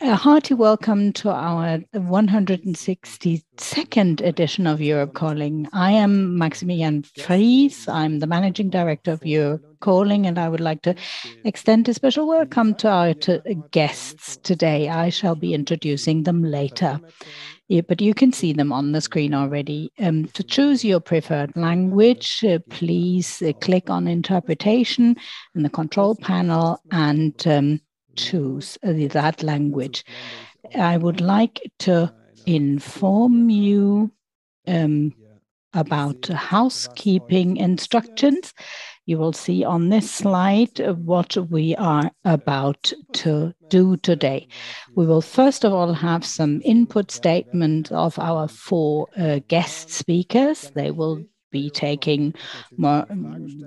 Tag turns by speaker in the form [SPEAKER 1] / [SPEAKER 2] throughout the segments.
[SPEAKER 1] A hearty welcome to our 162nd edition of Europe Calling. I am Maximilian Fries. I'm the Managing Director of Europe Calling, and I would like to extend a special welcome to our guests today. I shall be introducing them later. Yeah, but you can see them on the screen already. Um, to choose your preferred language, uh, please uh, click on interpretation in the control panel and um, choose uh, that language. I would like to inform you um, about housekeeping instructions. You will see on this slide what we are about to do today. We will first of all have some input statement of our four uh, guest speakers. They will be taking more,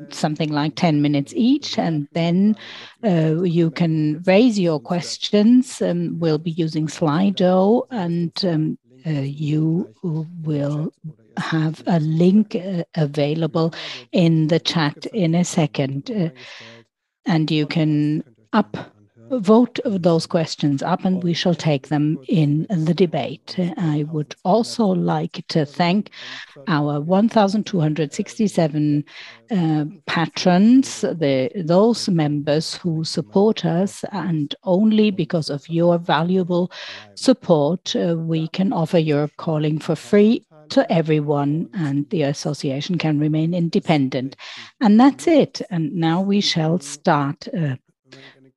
[SPEAKER 1] something like 10 minutes each, and then uh, you can raise your questions. Um, we'll be using Slido, and um, uh, you will have a link uh, available in the chat in a second. Uh, and you can up vote those questions up and we shall take them in the debate. I would also like to thank our 1,267 uh, patrons, the, those members who support us, and only because of your valuable support, uh, we can offer Europe Calling for free to everyone, and the association can remain independent. And that's it. And now we shall start. Uh,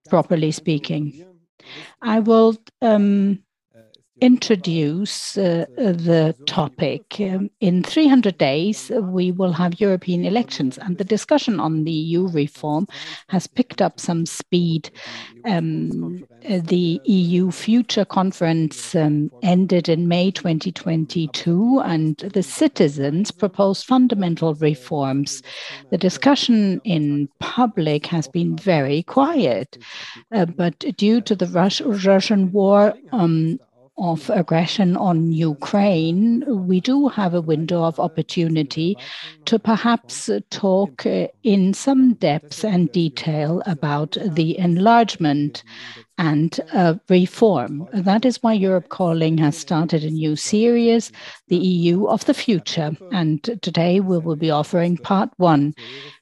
[SPEAKER 1] properly speaking. I will um, introduce uh, the topic. Um, in 300 days, we will have European elections, and the discussion on the EU reform has picked up some speed. Um, the EU Future Conference um, ended in May 2022, and the citizens proposed fundamental reforms. The discussion in public has been very quiet, uh, but due to the Rus Russian war, um, of aggression on Ukraine, we do have a window of opportunity to perhaps talk uh, in some depth and detail about the enlargement and uh, reform. That is why Europe Calling has started a new series, The EU of the Future. And today we will be offering part one.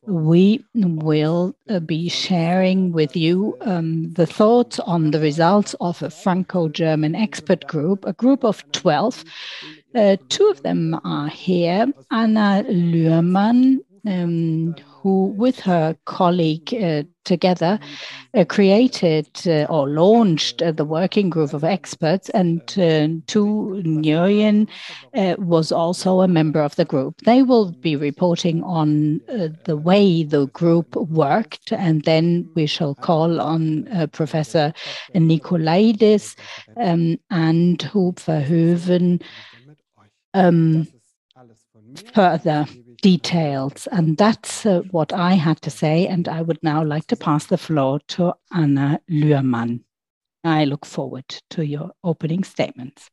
[SPEAKER 1] We will uh, be sharing with you um, the thoughts on the results of a Franco German expert group, a group of 12. Uh, two of them are here Anna Lührmann, um, who, with her colleague uh, together, uh, created uh, or launched uh, the working group of experts, and uh, Thu Nguyen was also a member of the group. They will be reporting on the way the group worked, and then we shall call on Professor Nicolaidis um, and Huub Verhoeven um, further details. And that's uh, what I had to say. And I would now like to pass the floor to Anna Lührmann. I look forward to your opening statements.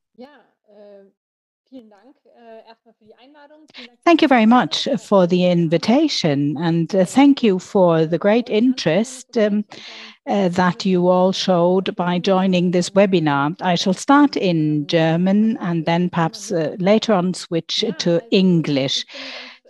[SPEAKER 1] Thank you very much for the invitation and uh, thank you for the great interest um, uh, that you all showed by joining this webinar. I shall start in German and then perhaps uh, later on switch to English.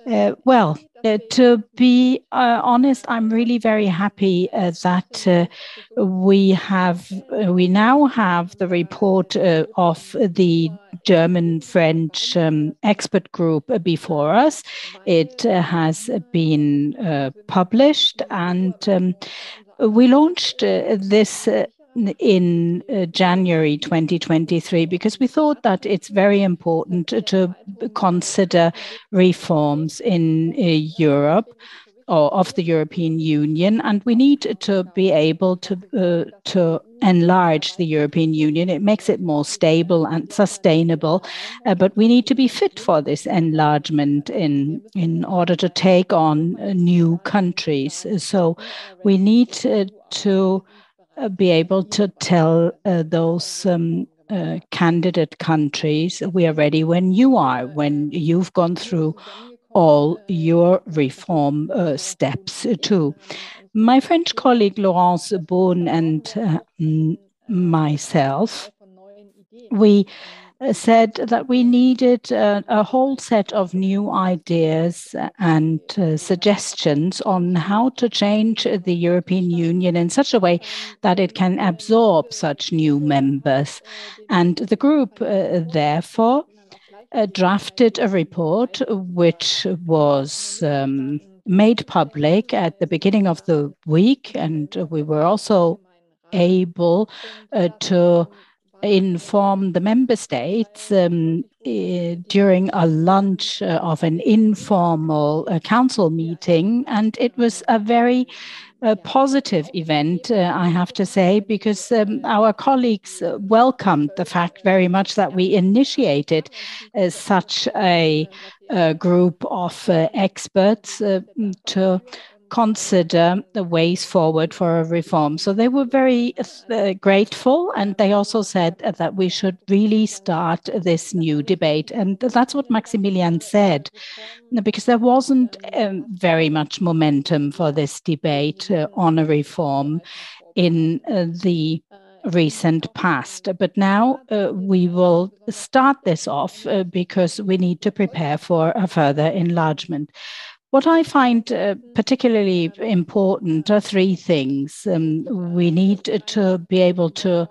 [SPEAKER 1] Uh, well, uh, to be uh, honest, I'm really very happy uh, that uh, we have uh, we now have the report of the German French um, expert group before us. It has been published, and um, we launched this in uh, January 2023 because we thought that it's very important to consider reforms in uh, Europe or of the European Union, and we need to be able to uh, to enlarge the European Union. It makes it more stable and sustainable, uh, but we need to be fit for this enlargement in in order to take on uh, new countries. So we need uh, to be able to tell uh, those um, uh, candidate countries we are ready when you are, when you've gone through all your reform uh, steps too. My French colleague Laurence Boone and uh, myself, we said that we needed a whole set of new ideas and uh, suggestions on how to change the European Union in such a way that it can absorb such new members. And the group, uh, therefore, uh, drafted a report which was um, made public at the beginning of the week, and we were also able to inform the member states um, eh, during a lunch uh, of an informal uh, council meeting. And it was a very uh, positive event, I have to say, because um, our colleagues welcomed the fact very much that we initiated such a group of experts to consider the ways forward for a reform. So they were very uh, grateful, and they also said that we should really start this new debate. And that's what Maximilian said, because there wasn't um, very much momentum for this debate uh, on a reform in uh, the recent past. But now, we will start this off because we need to prepare for a further enlargement. What I find uh, particularly important are three things. Um, we need to be able to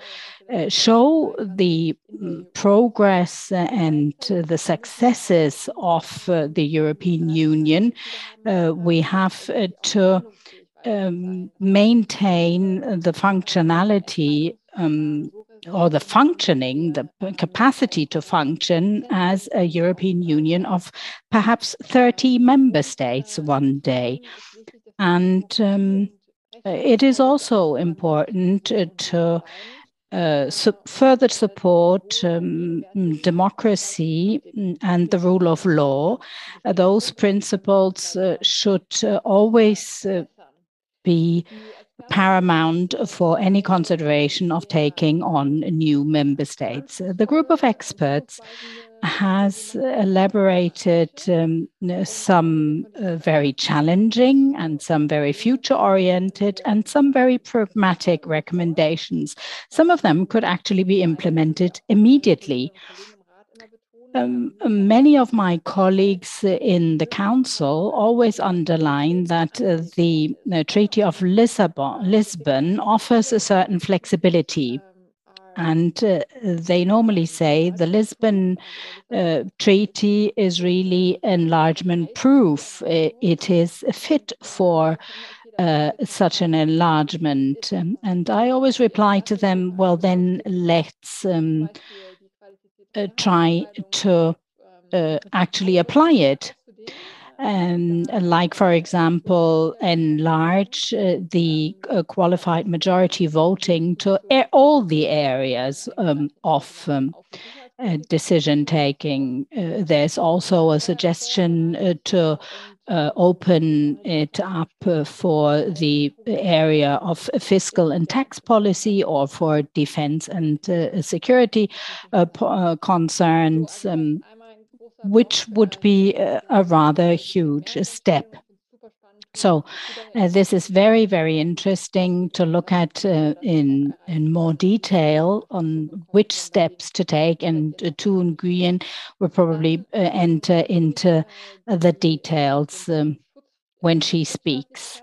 [SPEAKER 1] uh, show the mm, progress and the successes of uh, the European Union. We have to um, maintain the functionality Um, or the functioning, the capacity to function as a European Union of perhaps 30 member states one day. And um, it is also important to uh, further support um, democracy and the rule of law. Those principles uh, should uh, always be paramount for any consideration of taking on new member states. The group of experts has elaborated um, some uh, very challenging and some very future-oriented and some very pragmatic recommendations. Some of them could actually be implemented immediately. Um, many of my colleagues in the council always underline that uh, the Treaty of Lisbon offers a certain flexibility. And uh, they normally say the Lisbon uh, Treaty is really enlargement-proof. It is fit for such an enlargement. Um, and I always reply to them, "Well, then let's um, Uh, try to uh, actually apply it." And like, for example, enlarge uh, the qualified majority voting to all the areas um, of um, decision-taking. There's also a suggestion to Uh, open it up uh, for the area of fiscal and tax policy or for defense and uh, security concerns, um, which would be a rather huge step. So, uh, this is very, very interesting to look at uh, in in more detail on which steps to take, and Thu Nguyen will probably uh, enter into the details um, when she speaks.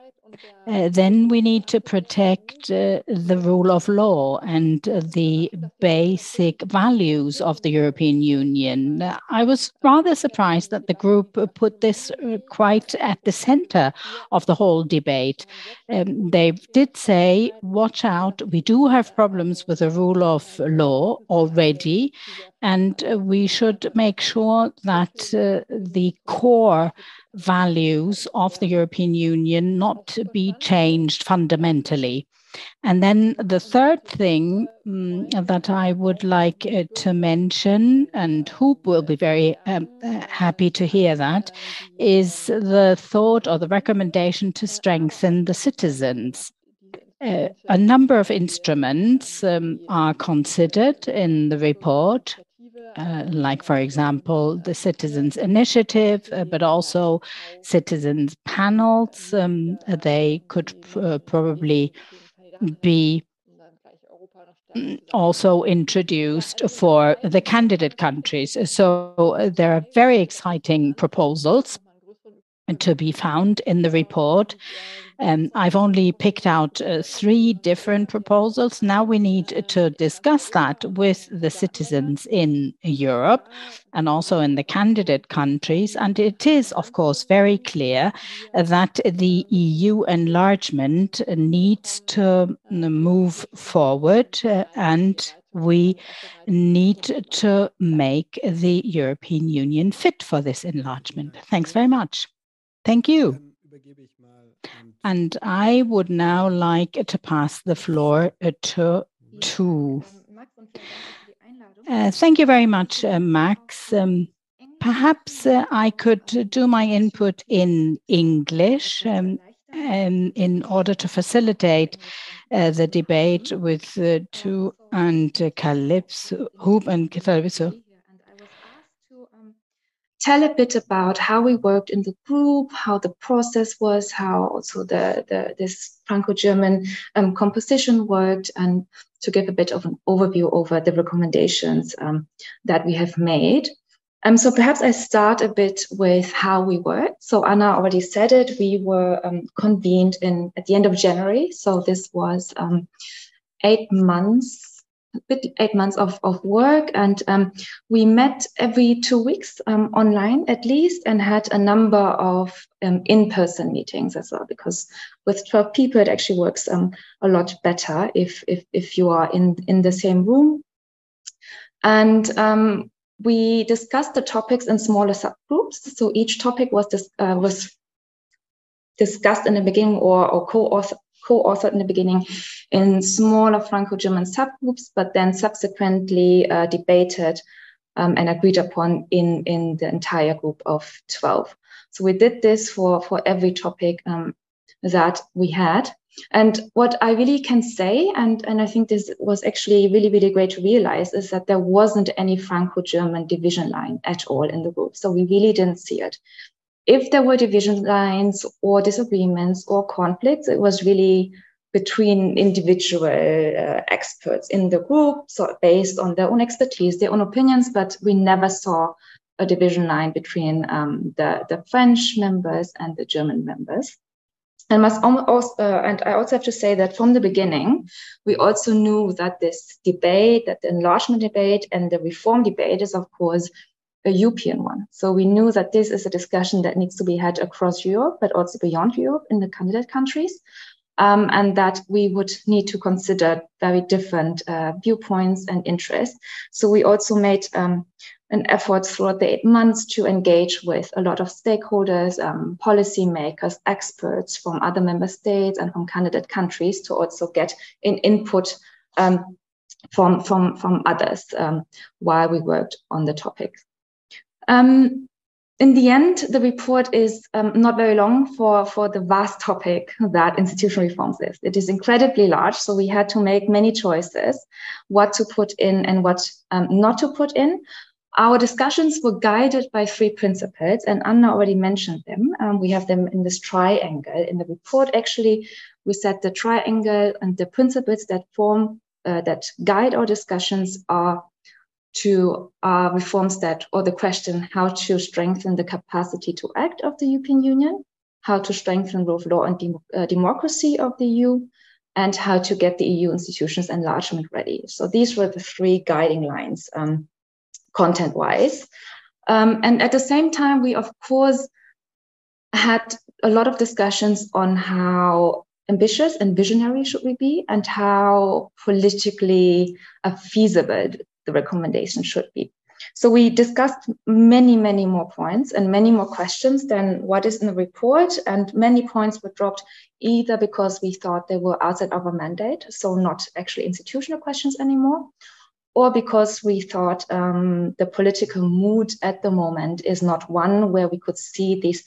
[SPEAKER 1] Uh, then we need to protect uh, the rule of law and uh, the basic values of the European Union. I was rather surprised that the group put this quite at the center of the whole debate. Um, they did say, "Watch out, we do have problems with the rule of law already, and we should make sure that the core values of the European Union not to be changed fundamentally." And then the third thing mm, that I would like uh, to mention, and Huub will be very um, uh, happy to hear that, is the thought or the recommendation to strengthen the citizens. Uh, a number of instruments um, are considered in the report, Uh, like for example, the citizens' initiative, uh, but also citizens' panels. Um, they could uh, probably be mm, also introduced for the candidate countries. So there are very exciting proposals to be found in the report. Um, I've only picked out uh, three different proposals. Now we need to discuss that with the citizens in Europe and also in the candidate countries. And it is, of course, very clear that the EU enlargement needs to move forward uh, and we need to make the European Union fit for this enlargement. Thanks very much. Thank you. And I would now like to pass the floor uh, to Thu. Uh, thank you very much, uh, Max. Um, perhaps uh, I could do my input in English um, um, in order to facilitate uh, the debate with uh, Thu and uh, Kalypso, Huub and Kalypso
[SPEAKER 2] tell a bit about how we worked in the group, how the process was, how also the, the this Franco-German um, composition worked, and to give a bit of an overview over the recommendations um, that we have made. Um, so perhaps I start a bit with how we worked. So Anna already said it. We were um, convened in at the end of January. So this was um, eight months bit eight months of, of work and um, we met every two weeks um, online at least and had a number of um, in-person meetings as well because with 12 people it actually works um, a lot better if, if, if you are in, in the same room. And um, we discussed the topics in smaller subgroups. So each topic was, dis- uh, was discussed in the beginning or, or co-author co-authored in the beginning in smaller Franco-German subgroups, but then subsequently uh, debated um, and agreed upon in, in the entire group of 12. So we did this for, for every topic um, that we had. And what I really can say, and, and I think this was actually really, really great to realize, is that there wasn't any Franco German division line at all in the group. So we really didn't see it if there were division lines or disagreements or conflicts, it was really between individual uh, experts in the group, so based on their own expertise, their own opinions, but we never saw a division line between um, the, the French members and the German members. And must also, uh, and I also have to say that from the beginning, we also knew that this debate, that the enlargement debate and the reform debate is, of course, a European one. So we knew that this is a discussion that needs to be had across Europe, but also beyond Europe in the candidate countries. Um, and that we would need to consider very different uh, viewpoints and interests. So we also made um, an effort throughout the eight months to engage with a lot of stakeholders, um, policymakers, experts from other member states and from candidate countries to also get an input um, from, from, from others um, while we worked on the topic. Um, in the end, the report is um, not very long for, for the vast topic that institutional reforms is. It is incredibly large, so we had to make many choices what to put in and what um, not to put in. Our discussions were guided by three principles, and Anna already mentioned them. Um, we have them in this triangle. In the report, actually, we said the triangle and the principles that form, uh, that guide our discussions are to uh, reforms that, or the question how to strengthen the capacity to act of the European Union, how to strengthen rule of law and de- uh, democracy of the EU, and how to get the EU institutions enlargement ready. So these were the three guiding lines, um, content wise. Um, and at the same time, we of course had a lot of discussions on how ambitious and visionary should we be and how politically feasible the recommendation should be. So we discussed many, many more points and many more questions than what is in the report. And many points were dropped either because we thought they were outside of our mandate, so not actually institutional questions anymore, or because we thought um, the political mood at the moment is not one where we could see these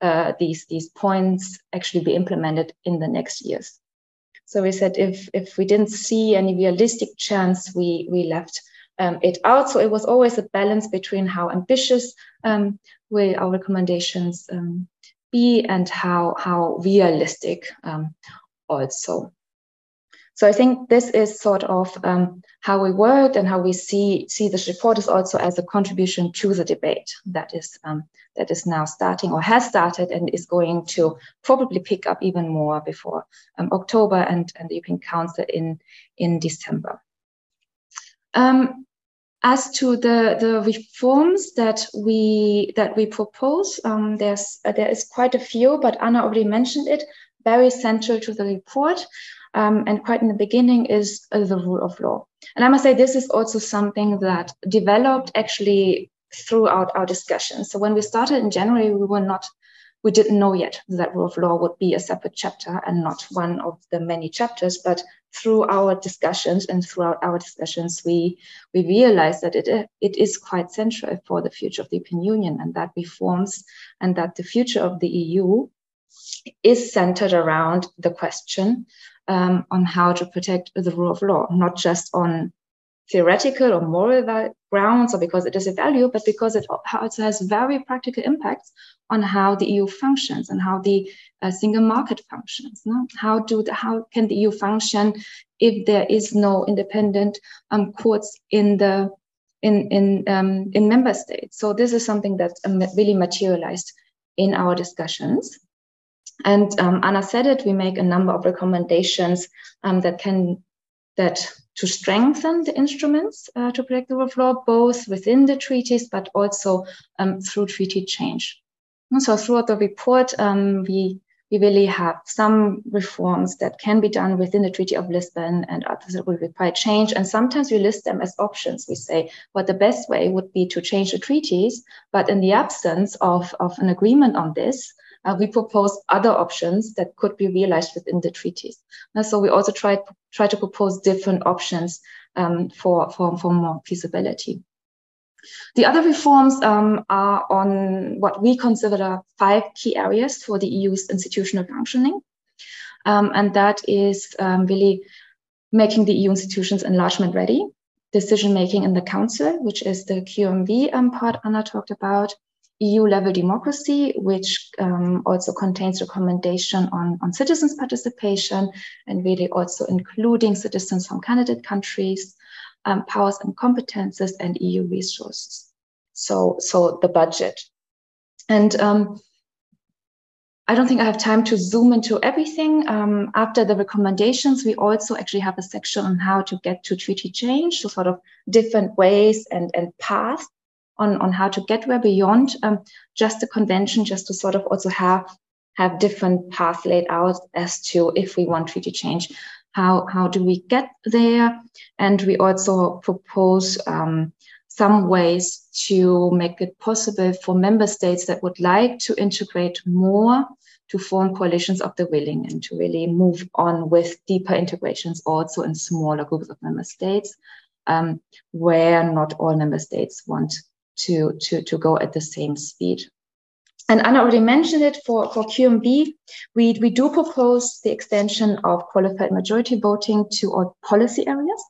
[SPEAKER 2] uh, these these points actually be implemented in the next years. So we said if if we didn't see any realistic chance, we we left um, it out. So it was always a balance between how ambitious um, will our recommendations um, be and how how realistic um, also. So I think this is sort of um, how we worked and how we see see this report is also as a contribution to the debate that is um, that is now starting or has started and is going to probably pick up even more before October and, and the European Council in in December. Um, as to the, the reforms that we that we propose, um, there's uh, there is quite a few, but Anna already mentioned it. Very central to the report, um, and quite in the beginning is uh, the rule of law. And I must say this is also something that developed actually throughout our discussion. So when we started in January, we were not we didn't know yet that rule of law would be a separate chapter and not one of the many chapters. But through our discussions and throughout our discussions, we we realized that it it is quite central for the future of the European Union and that reforms and that the future of the EU is centered around the question um, on how to protect the rule of law, not just on theoretical or moral grounds or because it is a value, but because it also has very practical impacts on how the EU functions and how the uh, single market functions. No? How do the, how can the EU function if there is no independent um, courts in the in in um, in member states? So this is something that um, really materialized in our discussions. And um, Anna said it. We make a number of recommendations um, that can that to strengthen the instruments uh, to protect the rule of law, both within the treaties, but also um, through treaty change. So throughout the report, um, we, we really have some reforms that can be done within the Treaty of Lisbon and others that will require change. And sometimes we list them as options. We say what the best way would be to change the treaties, but in the absence of, of an agreement on this, uh, we propose other options that could be realized within the treaties. And so we also try, try to propose different options um, for, for, for more feasibility. The other reforms um, are on what we consider five key areas for the EU's institutional functioning. Um, and that is um, really making the EU institutions enlargement ready, decision making in the Council, which is the QMV um, part Anna talked about, EU level democracy, which um, also contains recommendation on, on citizens' participation and really also including citizens from candidate countries, um, powers and competences, and EU resources. So, so the budget. And um, I don't think I have time to zoom into everything. Um, after the recommendations, we also actually have a section on how to get to treaty change, so sort of different ways and, and paths on, on how to get where beyond um, just the convention, just to sort of also have have different paths laid out as to if we want treaty change, how how do we get there? And we also propose um, some ways to make it possible for member states that would like to integrate more to form coalitions of the willing and to really move on with deeper integrations also in smaller groups of member states um, where not all member states want to, to, to go at the same speed. And Anna already mentioned it for, for QMV. We, we do propose the extension of qualified majority voting to all policy areas.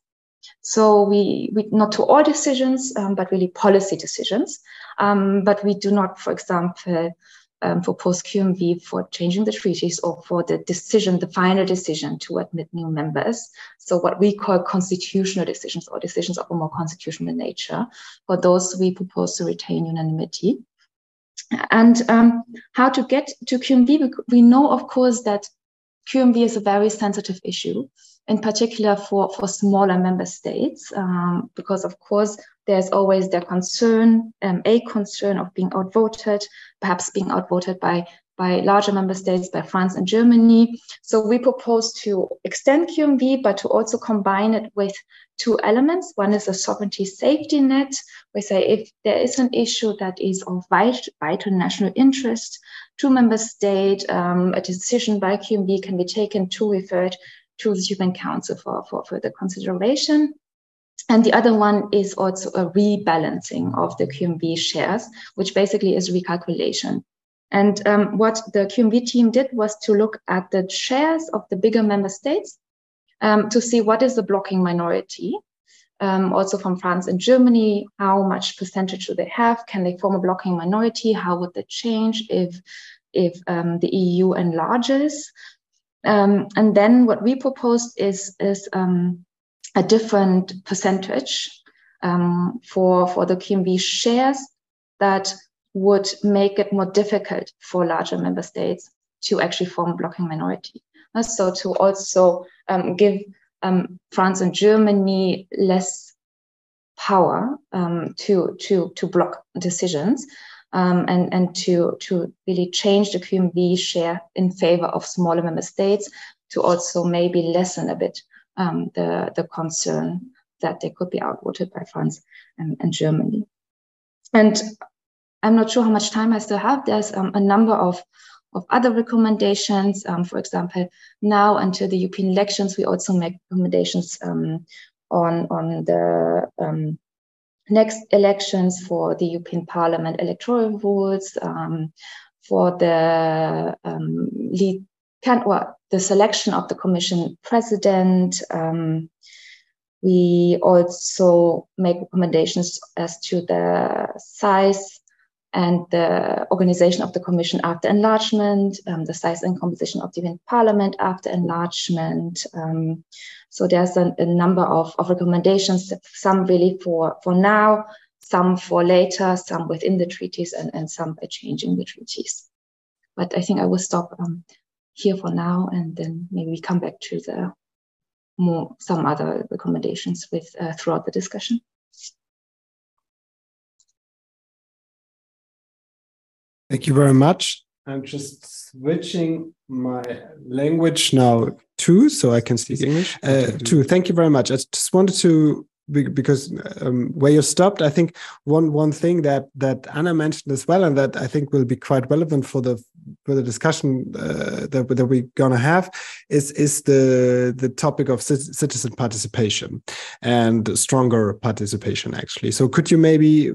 [SPEAKER 2] So we, we not to all decisions, um, but really policy decisions. Um, but we do not, for example, um, for post QMV for changing the treaties or for the decision, the final decision to admit new members. So what we call constitutional decisions or decisions of a more constitutional nature. For those, we propose to retain unanimity. And um, how to get to QMV, we know, of course, that QMV is a very sensitive issue in particular for, for smaller member states, um, because of course there's always their concern, um, a concern of being outvoted, perhaps being outvoted by by larger member states, by France and Germany. So we propose to extend QMV, but to also combine it with two elements. One is a sovereignty safety net. We say if there is an issue that is of vital, national interest to member state, um, a decision by QMV can be taken to refer it to the Human Council for, for further consideration. And the other one is also a rebalancing of the QMV shares, which basically is recalculation. And um, what the QMV team did was to look at the shares of the bigger member states um, to see what is the blocking minority. Um, also from France and Germany, how much percentage do they have? Can they form a blocking minority? How would that change if if um, the EU enlarges? Um, and then what we proposed is, is um, a different percentage for, for the QMV shares that would make it more difficult for larger member states to actually form a blocking minority. Uh, so to also um, give um, France and Germany less power um, to to to block decisions um, and and to to really change the QMV share in favor of smaller member states to also maybe lessen a bit um, the the concern that they could be outvoted by France and, and Germany. And I'm not sure how much time I still have. There's um, a number of of other recommendations. Um, for example, now until the European elections, we also make recommendations um, on on the um, next elections for the European Parliament electoral rules, um, for the um, lead can well, the selection of the Commission president. We also make recommendations as to the size and the organization of the Commission after enlargement, um, the size and composition of the Parliament after enlargement. Um, so there's a, a number of, of recommendations, some really for, for now, some for later, some within the treaties, and, and some by changing the treaties. But I think I will stop um, here for now, and then maybe we come back to the more some other recommendations with uh, throughout the discussion.
[SPEAKER 3] Thank you very much. I'm just switching my language now too, so I can speak English. Uh, Thu. Thank you very much. I just wanted to because um, where you stopped, I think one one thing that that Anna mentioned as well, and that I think will be quite relevant for the for the discussion uh, that that we're gonna have, is is the the topic of citizen participation and stronger participation actually. So could you maybe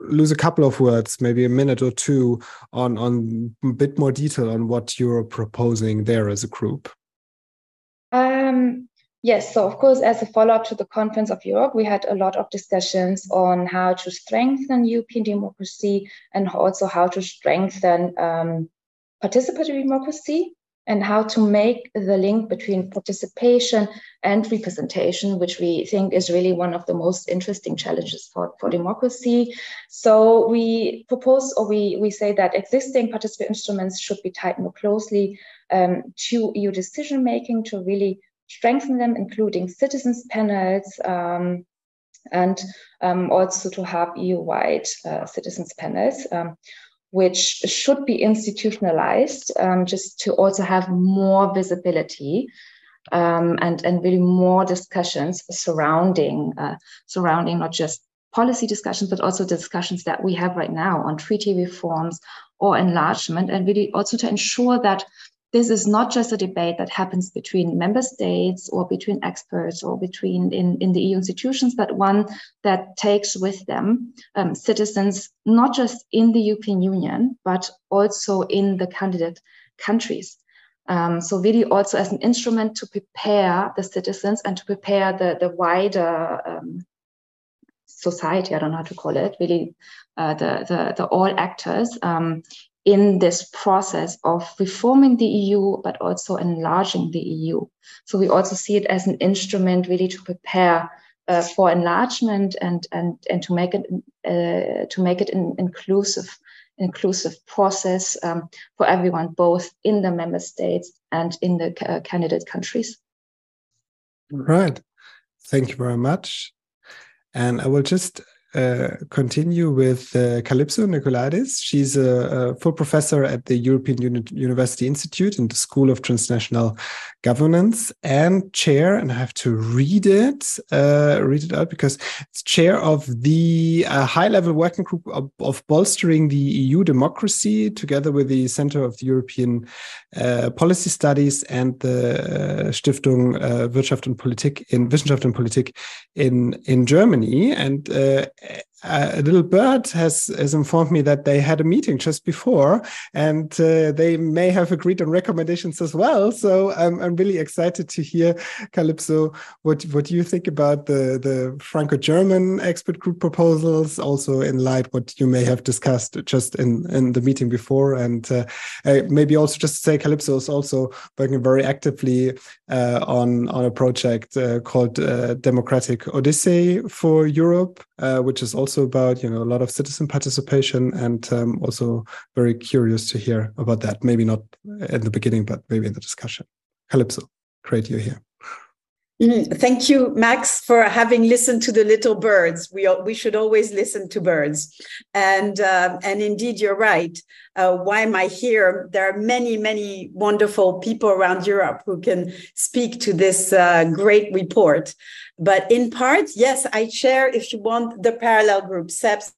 [SPEAKER 3] lose a couple of words, maybe a minute or two, on on a bit more detail on what you're proposing there as a group?
[SPEAKER 2] Um, yes, so of course, as a follow up to the Conference of Europe, we had a lot of discussions on how to strengthen European democracy and also how to strengthen um, participatory democracy and how to make the link between participation and representation, which we think is really one of the most interesting challenges for, for democracy. So we propose or we, we say that existing participatory instruments should be tied more closely um, to EU decision making to really strengthen them, including citizens panels. Um, and um, also to have EU-wide uh, citizens panels. Um, which should be institutionalized um, just to also have more visibility um, and, and really more discussions surrounding, uh, surrounding not just policy discussions, but also discussions that we have right now on treaty reforms or enlargement, and really also to ensure that this is not just a debate that happens between member states or between experts or between in, in the EU institutions, but one that takes with them um, citizens, not just in the European Union, but also in the candidate countries. Um, so really also as an instrument to prepare the citizens and to prepare the, the wider um, society, I don't know how to call it, really uh, the, the, the all actors um, in this process of reforming the EU, but also enlarging the EU. So we also see it as an instrument really to prepare uh, for enlargement and and and to make it uh, to make it an inclusive inclusive process um, for everyone, both in the member states and in the uh, candidate countries.
[SPEAKER 3] Right. Thank you very much. And I will just uh, continue with uh, Kalypso Nicolaidis. She's a, a, full professor at the European Uni University Institute in the School of Transnational Governance and chair, and I have to read it, uh, read it out because it's chair of the uh, high-level working group of, of, bolstering the EU democracy, together with the Center of the European uh, Policy Studies and the Stiftung Wirtschaft und Politik in Wissenschaft und Politik in in Germany, and a little bird has, has informed me that they had a meeting just before and uh, they may have agreed on recommendations as well. So I'm, I'm really excited to hear, Kalypso, what, what you think about the, the Franco German expert group proposals, also in light what you may have discussed just in, in the meeting before. And uh, maybe also just to say, Kalypso is also working very actively uh, on, on a project uh, called uh, Democratic Odyssey for Europe, which is also about you know a lot of citizen participation, and um, also very curious to hear about that. Maybe not in the beginning, but maybe in the discussion. Kalypso, great you're here.
[SPEAKER 4] Mm, thank you, Max, for having listened to the little birds. We we should always listen to birds, and uh, and indeed, you're right. Uh, why am I here? There are many, many wonderful people around Europe who can speak to this uh, great report. But in part, yes, I share. If you want, the parallel group CEPS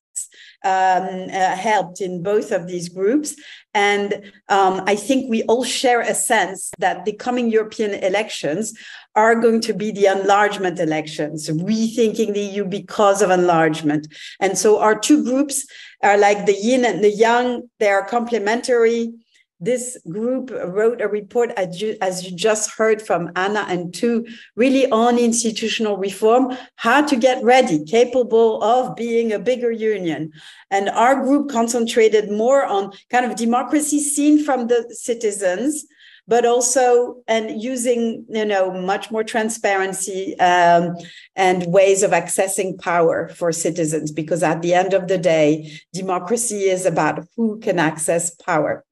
[SPEAKER 4] um, uh, helped in both of these groups. And um, I think we all share a sense that the coming European elections are going to be the enlargement elections, rethinking the EU because of enlargement. And so our two groups are like the yin and the yang, they are complementary this group wrote a report, as you, as you just heard from Anna and Thu, really on institutional reform, how to get ready, capable of being a bigger union. And our group concentrated more on kind of democracy seen from the citizens, but also and using you know much more transparency um, and ways of accessing power for citizens because at the end of the day democracy is about who can access power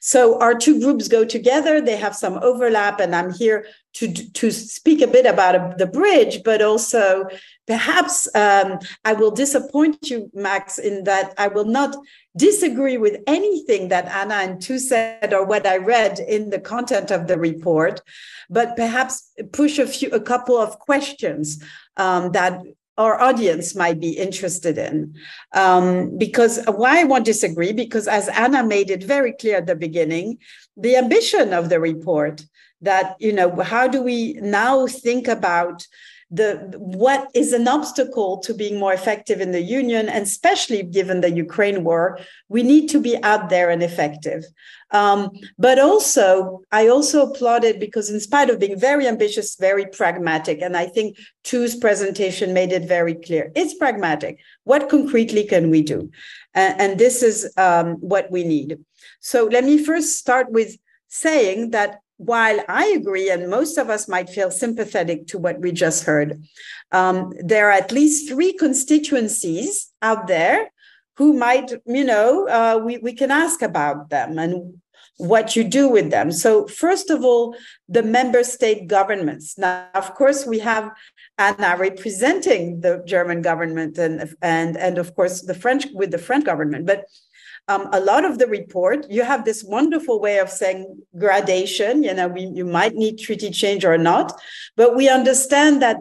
[SPEAKER 4] so our two groups go together. They have some overlap, and I'm here to to speak a bit about the bridge, but also perhaps um, I will disappoint you, Max, in that I will not disagree with anything that Anna and Thu said or what I read in the content of the report, but perhaps push a few a couple of questions um, that our audience might be interested in. Um, because why I won't disagree, because as Anna made it very clear at the beginning, the ambition of the report that, you know, how do we now think about the what is an obstacle to being more effective in the union and especially given the ukraine war we need to be out there and effective um, but also i also applauded because in spite of being very ambitious very pragmatic and i think Thu's presentation made it very clear it's pragmatic. What concretely can we do? And, and this is um, what we need. So let me first start with saying that while I agree, and most of us might feel sympathetic to what we just heard, um, there are at least three constituencies out there who might, you know, uh, we, we can ask about them and what you do with them. So, first of all, the member state governments. Now, of course, we have Anna representing the German government and, and, and of course, the French with the French government. But um, a lot of the report, you have this wonderful way of saying gradation. You know, we, you might need treaty change or not, but we understand that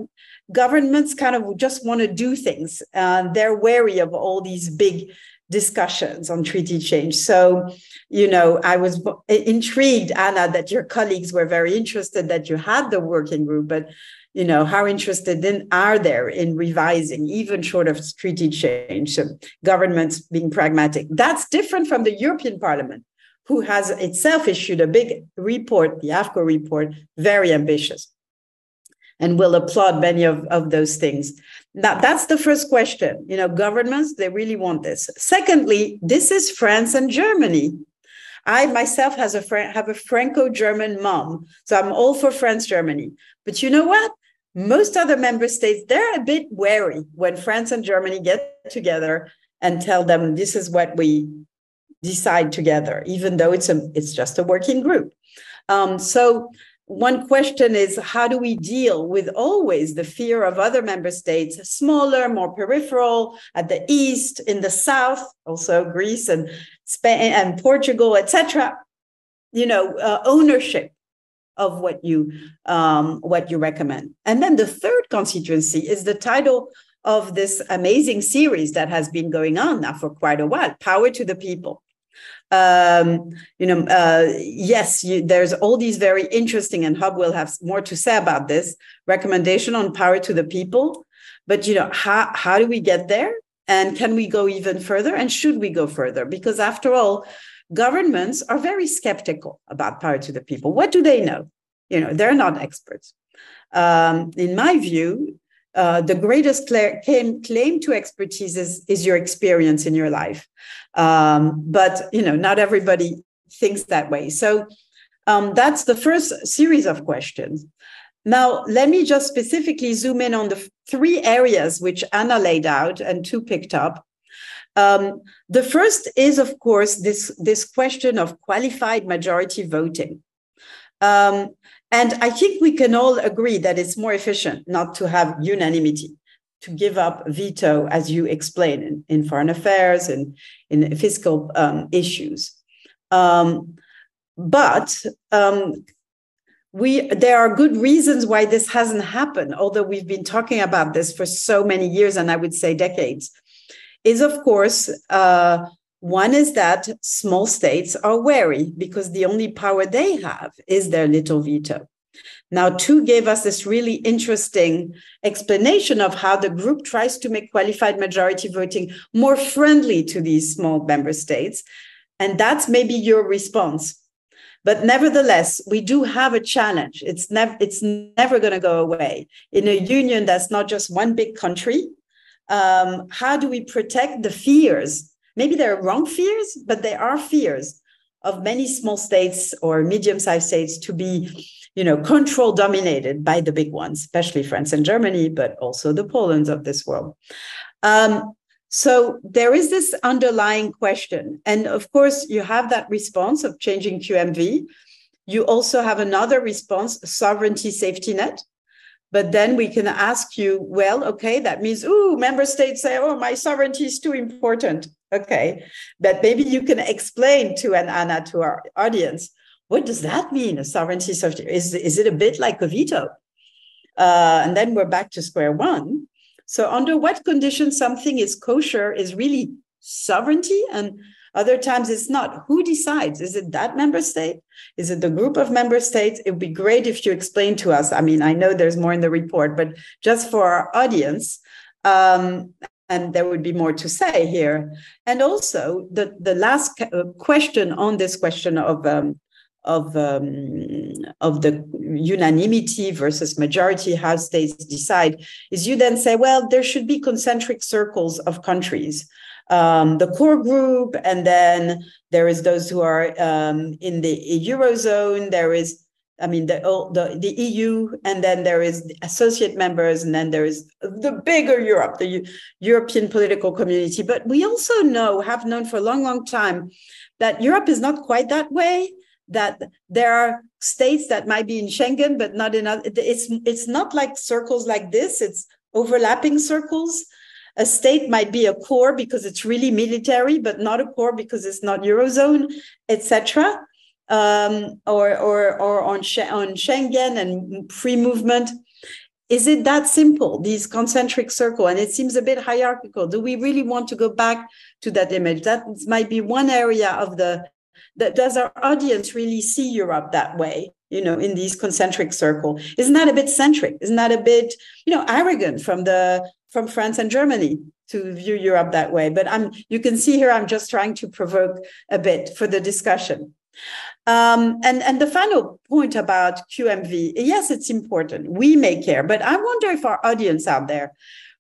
[SPEAKER 4] governments kind of just want to do things. They're wary of all these big discussions on treaty change. So, you know, I was intrigued, Anna, that your colleagues were very interested that you had the working group, but you know how interested in are there in revising even short of treaty change so governments being pragmatic that's different from the european parliament who has itself issued a big report the afco report very ambitious and will applaud many of, of those things now that's the first question you know governments they really want this secondly this is france and germany I myself has a friend have a Franco-German mom, so I'm all for France Germany. But you know what? Most other member states, they're a bit wary when France and Germany get together and tell them this is what we decide together, even though it's a it's just a working group. Um, so one question is how do we deal with always the fear of other member states, smaller, more peripheral, at the east, in the south, also Greece and Spain and Portugal, etc. You know, uh, ownership of what you um, what you recommend. And then the third constituency is the title of this amazing series that has been going on now for quite a while: "Power to the People." Um, you know, uh, yes, you, there's all these very interesting, and Huub will have more to say about this recommendation on power to the people. But you know, how how do we get there? And can we go even further? And should we go further? Because after all, governments are very skeptical about power to the people. What do they know? You know, they're not experts. Um, in my view, uh, the greatest claim, claim to expertise is, is your experience in your life. Um, but you know, not everybody thinks that way. So um, that's the first series of questions. Now, let me just specifically zoom in on the three areas which Anna laid out and Thu picked up. Um, the first is, of course, this, this question of qualified majority voting. Um, and I think we can all agree that it's more efficient not to have unanimity, to give up veto, as you explain, in, in foreign affairs and in fiscal um, issues. Um, but um, we there are good reasons why this hasn't happened although we've been talking about this for so many years and i would say decades is of course uh, one is that small states are wary because the only power they have is their little veto now Thu gave us this really interesting explanation of how the group tries to make qualified majority voting more friendly to these small member states and that's maybe your response but nevertheless, we do have a challenge. It's never it's never going to go away in a union that's not just one big country. Um, how do we protect the fears? Maybe they're wrong fears, but they are fears of many small states or medium-sized states to be, you know, control dominated by the big ones, especially France and Germany, but also the Polands of this world. Um, so there is this underlying question. And of course, you have that response of changing QMV. You also have another response, sovereignty safety net. But then we can ask you, well, okay, that means, ooh, member states say, oh, my sovereignty is too important. Okay. But maybe you can explain to an Anna, to our audience, what does that mean, a sovereignty? Is, is it a bit like a veto? Uh, and then we're back to square one. So, under what conditions something is kosher is really sovereignty, and other times it's not. Who decides? Is it that member state? Is it the group of member states? It would be great if you explain to us. I mean, I know there's more in the report, but just for our audience, um, and there would be more to say here. And also, the, the last uh, question on this question of um, of um, of the unanimity versus majority how states decide is you then say well there should be concentric circles of countries um, the core group and then there is those who are um, in the eurozone there is I mean the, the the EU, and then there is the associate members, and then there is the bigger Europe, the U- European political community. But we also know, have known for a long, long time, that Europe is not quite that way that there are states that might be in Schengen, but not in other. It's it's not like circles like this. It's overlapping circles. A state might be a core because it's really military, but not a core because it's not eurozone, etc. Um, or or or on on Schengen and free movement. Is it that simple? These concentric circle, and it seems a bit hierarchical. Do we really want to go back to that image? That might be one area of the that does our audience really see Europe that way? You know, in these concentric circle, isn't that a bit centric? Isn't that a bit, you know, arrogant from the from France and Germany to view Europe that way? But I'm, you can see here, I'm just trying to provoke a bit for the discussion. Um, and, and the final point about QMV, yes, it's important. We may care, but I wonder if our audience out there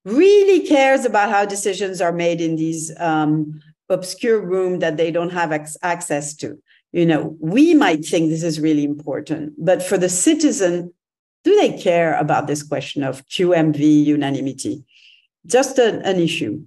[SPEAKER 4] really cares about how decisions are made in these um, obscure room that they don't have access to. You know, we might think this is really important, but for the citizen, do they care about this question of QMV unanimity? Just an issue.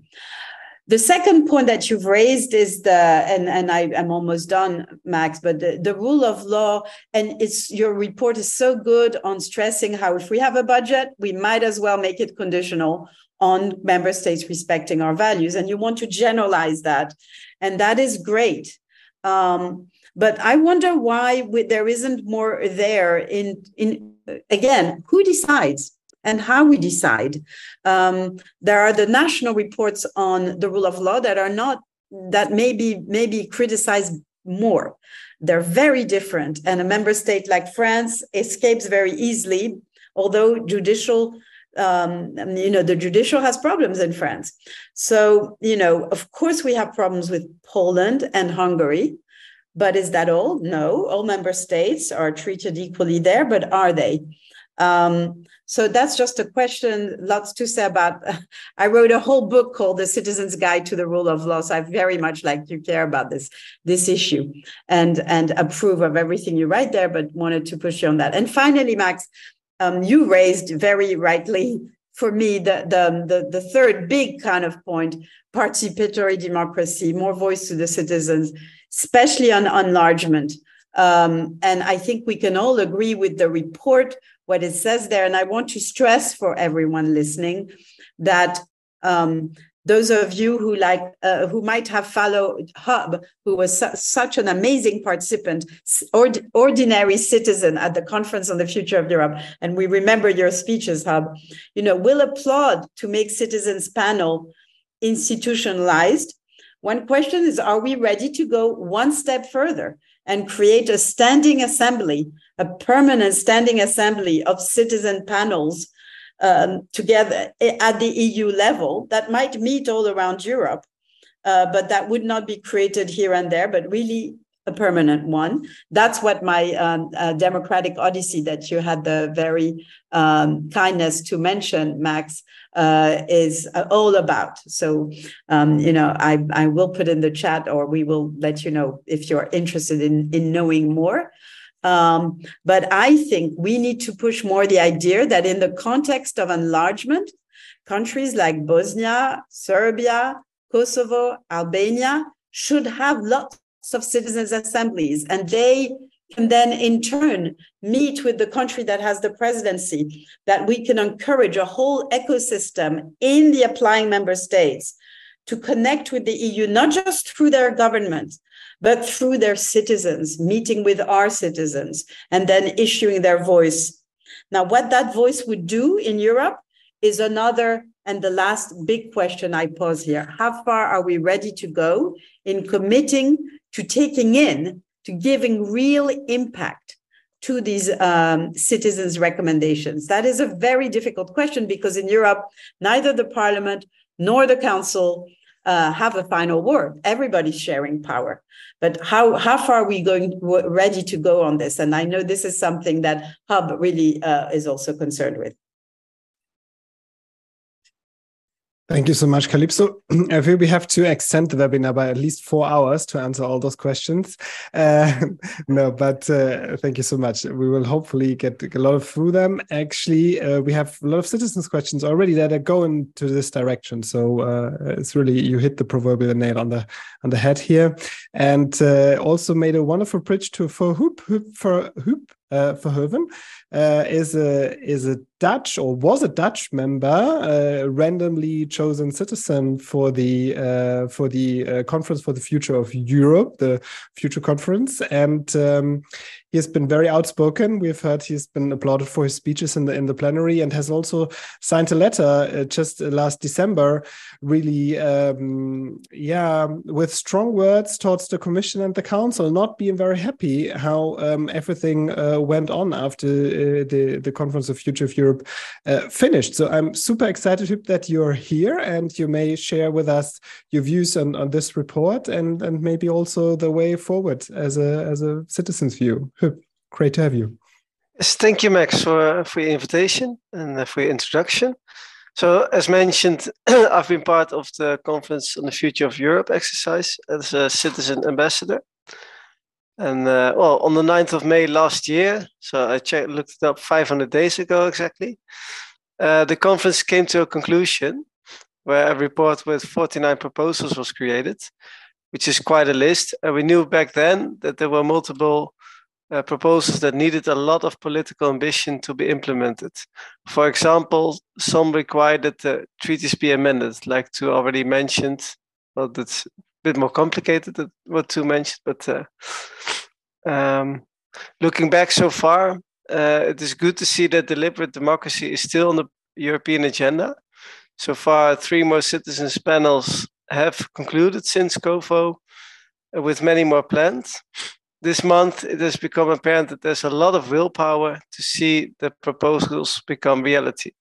[SPEAKER 4] The second point that you've raised is the, and, and I, am almost done, Max, but the, the rule of law, and it's your report is so good on stressing how if we have a budget, we might as well make it conditional on member states respecting our values. And you want to generalize that. And that is great. Um, but I wonder why we, there isn't more there in, in again, who decides? And how we decide. Um, there are the national reports on the rule of law that are not that maybe maybe criticized more. They're very different, and a member state like France escapes very easily, although judicial um, you know, the judicial has problems in France. So, you know, of course, we have problems with Poland and Hungary. But is that all? No, all member states are treated equally there, but are they? Um, so that's just a question. Lots to say about. I wrote a whole book called "The Citizen's Guide to the Rule of Law." So I very much like to care about this this issue and and approve of everything you write there. But wanted to push you on that. And finally, Max, um, you raised very rightly for me the, the the the third big kind of point: participatory democracy, more voice to the citizens, especially on enlargement. Um, and I think we can all agree with the report what it says there. And I want to stress for everyone listening that um, those of you who like uh, who might have followed Huub, who was su- such an amazing participant, ord- ordinary citizen at the conference on the future of Europe, and we remember your speeches, Huub. You know, will applaud to make citizens panel institutionalized. One question is: Are we ready to go one step further and create a standing assembly a permanent standing assembly of citizen panels um, together at the EU level that might meet all around Europe, uh, but that would not be created here and there, but really a permanent one. That's what my um, uh, democratic odyssey that you had the very um, kindness to mention, Max, uh, is uh, all about. So, um, you know, I, I will put in the chat or we will let you know if you're interested in, in knowing more. Um, but I think we need to push more the idea that in the context of enlargement, countries like Bosnia, Serbia, Kosovo, Albania should have lots of citizens' assemblies, and they can then in turn meet with the country that has the presidency, that we can encourage a whole ecosystem in the applying member states to connect with the EU, not just through their government, but through their citizens, meeting with our citizens, and then issuing their voice. Now, what that voice would do in Europe is another and the last big question I pose here. How far are we ready to go in committing to taking in, to giving real impact to these um, citizens' recommendations? That is a very difficult question because in Europe, neither the parliament nor the council uh, have a final word. Everybody's sharing power. But how, how far are we going ready to go on this? And I know this is something that Huub really uh, is also concerned with.
[SPEAKER 3] Thank you so much, Kalypso. I feel we have to extend the webinar by at least four hours to answer all those questions. Uh, no, but uh, thank you so much. We will hopefully get a lot of through them. Actually, uh, we have a lot of citizens' questions already that are going to this direction. So uh, it's really you hit the proverbial nail on the on the head here, and uh, also made a wonderful bridge to for Huub, Huub for Huub uh, Verhoeven uh, is a is a Dutch or was a Dutch member, uh, randomly chosen citizen for the uh, for the uh, conference for the future of Europe, the future conference, and um, he has been very outspoken. We've heard he's been applauded for his speeches in the in the plenary, and has also signed a letter uh, just last December, really, um, yeah, with strong words towards the Commission and the Council, not being very happy how um, everything uh, went on after the the conference of Future of Europe Europe uh, finished. So I'm super excited that you're here and you may share with us your views on, on this report and, and maybe also the way forward as a, as a citizen's view. Great to have you.
[SPEAKER 5] Yes, thank you, Max, for, for your invitation and for your introduction. So, as mentioned, I've been part of the conference on the future of Europe exercise as a citizen ambassador. And uh, well, on the 9th of May last year, so I checked, looked it up 500 days ago exactly, uh, the conference came to a conclusion where a report with 49 proposals was created, which is quite a list. And we knew back then that there were multiple uh, proposals that needed a lot of political ambition to be implemented. For example, some required that the treaties be amended, like Thu already mentioned. Well, that's a bit more complicated than what Thu mentioned, but uh, um, looking back so far, uh, it is good to see that deliberate democracy is still on the European agenda. So far, three more citizens panels have concluded since COFO, uh, with many more planned. This month, it has become apparent that there's a lot of willpower to see the proposals become reality.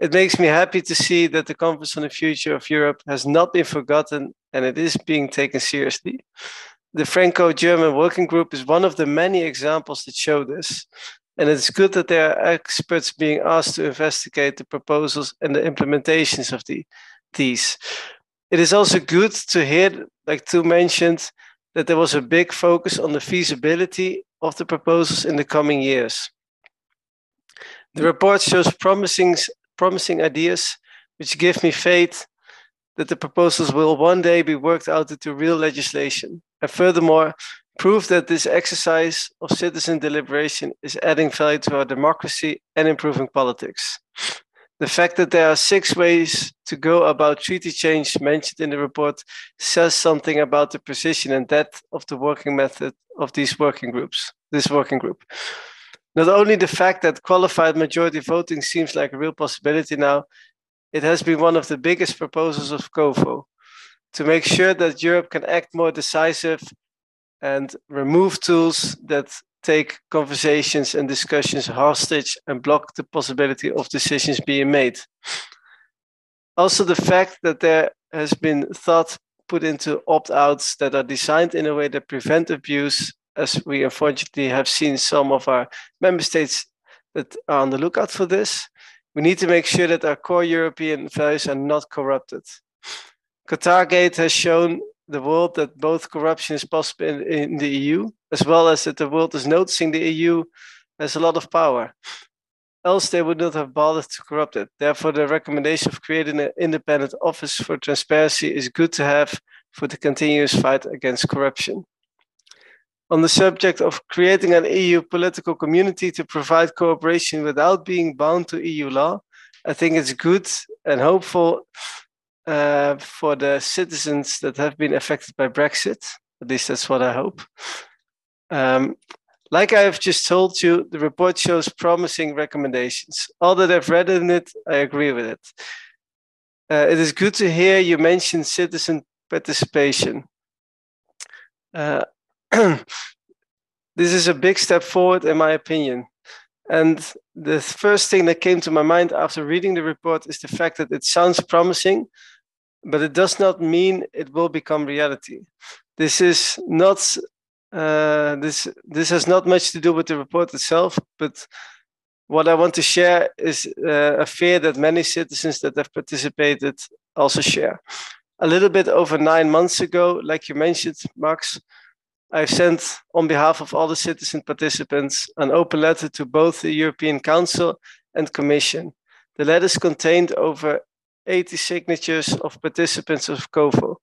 [SPEAKER 5] It makes me happy to see that the Conference on the Future of Europe has not been forgotten and it is being taken seriously. The Franco German Working Group is one of the many examples that show this. And it's good that there are experts being asked to investigate the proposals and the implementations of the, these. It is also good to hear, like Thu mentioned, that there was a big focus on the feasibility of the proposals in the coming years. The report shows promising, promising ideas, which give me faith that the proposals will one day be worked out into real legislation. And furthermore, prove that this exercise of citizen deliberation is adding value to our democracy and improving politics. The fact that there are six ways to go about treaty change mentioned in the report says something about the precision and depth of the working method of these working groups, this working group. Not only the fact that qualified majority voting seems like a real possibility now, it has been one of the biggest proposals of COFO to make sure that Europe can act more decisive and remove tools that take conversations and discussions hostage and block the possibility of decisions being made. Also, the fact that there has been thought put into opt outs that are designed in a way that prevent abuse, as we unfortunately have seen some of our member states that are on the lookout for this. We need to make sure that our core European values are not corrupted. Qatargate has shown the world that both corruption is possible in, in, the EU, as well as that the world is noticing the EU has a lot of power. Else they would not have bothered to corrupt it. Therefore, the recommendation of creating an independent office for transparency is good to have for the continuous fight against corruption. On the subject of creating an EU political community to provide cooperation without being bound to EU law, I think it's good and hopeful uh, for the citizens that have been affected by Brexit. At least that's what I hope. Um, like I have just told you, the report shows promising recommendations. All that I've read in it, I agree with it. Uh, it is good to hear you mention citizen participation. Uh, this is a big step forward, in my opinion. And the first thing that came to my mind after reading the report is the fact that it sounds promising, but it does not mean it will become reality. This is not uh, this this has not much to do with the report itself, but what I want to share is uh, a fear that many citizens that have participated also share. A little bit over nine months ago, like you mentioned, Max, I've sent on behalf of all the citizen participants an open letter to both the European Council and Commission. The letters contained over 80 signatures of participants of COFO.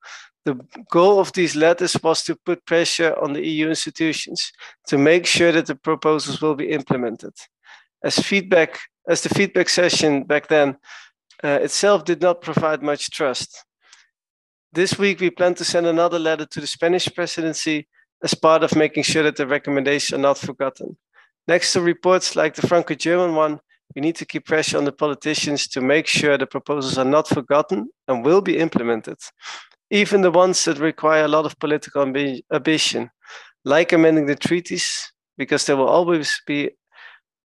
[SPEAKER 5] The goal of these letters was to put pressure on the EU institutions to make sure that the proposals will be implemented. As feedback, as the feedback session back then uh, itself did not provide much trust. This week, we plan to send another letter to the Spanish presidency as part of making sure that the recommendations are not forgotten. Next to reports like the Franco-German one, we need to keep pressure on the politicians to make sure the proposals are not forgotten and will be implemented, even the ones that require a lot of political ambi ambition, like amending the treaties, because there will always be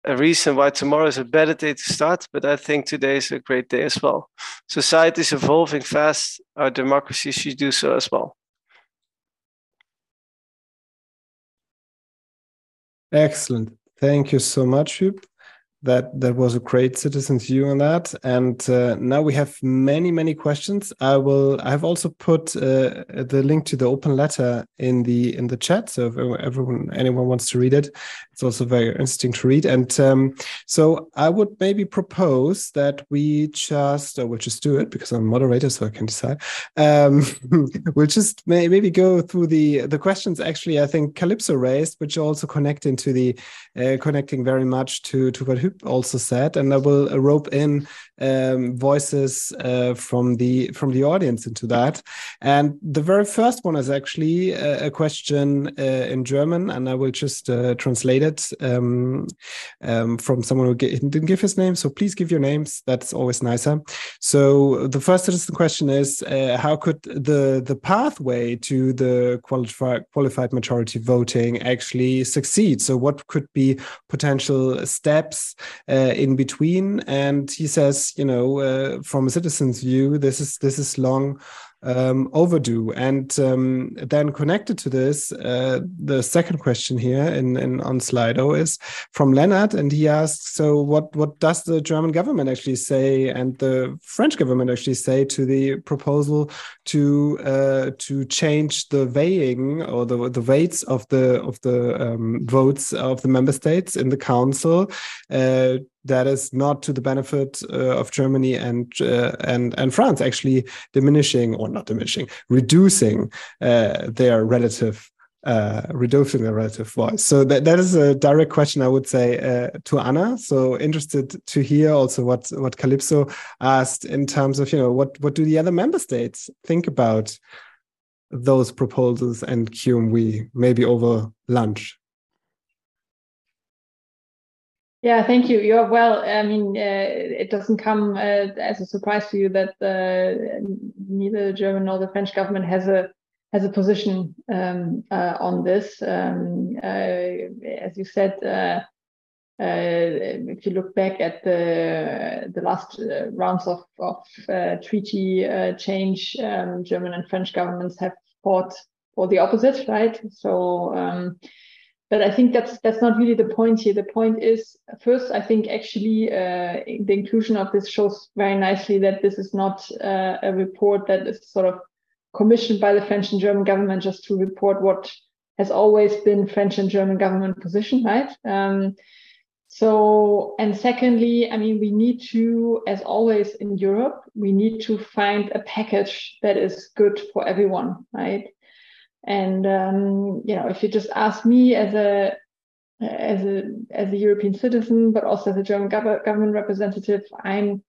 [SPEAKER 5] a reason why tomorrow is a better day to start, but I think today is a great day as well. Society is evolving fast, our democracy should do so as well.
[SPEAKER 3] Excellent. Thank you so much, Huub that that was a great citizen's view on that. And uh, now we have many many questions. I will i have also put uh, the link to the open letter in the in the chat. So if everyone anyone wants to read it it's also very interesting to read. And um, so i would maybe propose that we just or we'll just do it because i'm moderator so i can decide. Um, we'll just may, maybe go through the the questions. Actually i think Kalypso raised which also connect into the uh, connecting very much to to what also said, and I will rope in um, voices uh, from the from the audience into that. And the very first one is actually a, uh, a question uh, in German, and I will just uh, translate it um, um, from someone who didn't give his name. So please give your names. That's always nicer. So the first citizen question is: uh, How could the the pathway to the qualified qualified majority voting actually succeed? So what could be potential steps uh, in between? And he says you know uh, from a citizen's view this is this is long um, overdue. And um, then connected to this, uh, the second question here in, in on Slido is from Leonard, and he asks, so what what does the German government actually say and the French government actually say to the proposal to uh, to change the weighing or the the weights of the of the um, votes of the member states in the council uh, that is not to the benefit uh, of Germany and uh, and and France, actually diminishing or not diminishing, reducing uh, their relative. Uh, reducing their relative voice. So that, that is a direct question, I would say, uh, to Anna. So interested to hear also what what Kalypso asked in terms of you know what what do the other member states think about those proposals and QMV maybe over lunch.
[SPEAKER 6] Yeah, thank you. You're well. I mean, uh, it doesn't come uh, as a surprise to you that uh, neither the German nor the French government has a has a position um, uh, on this. Um, uh, as you said, uh, if you look back at the the last rounds of of treaty change, um, German and French governments have fought for the opposite, right? So. But I think that's that's not really the point here. The point is first, I think actually uh, the inclusion of this shows very nicely that this is not uh, a report that is sort of commissioned by the French and German government just to report what has always been French and German government position, right? Um, so, and secondly, I mean, we need to, as always in Europe, we need to find a package that is good for everyone, right? And um, you know, if you just ask me as a as a as a European citizen, but also as a German gov- government representative, I'm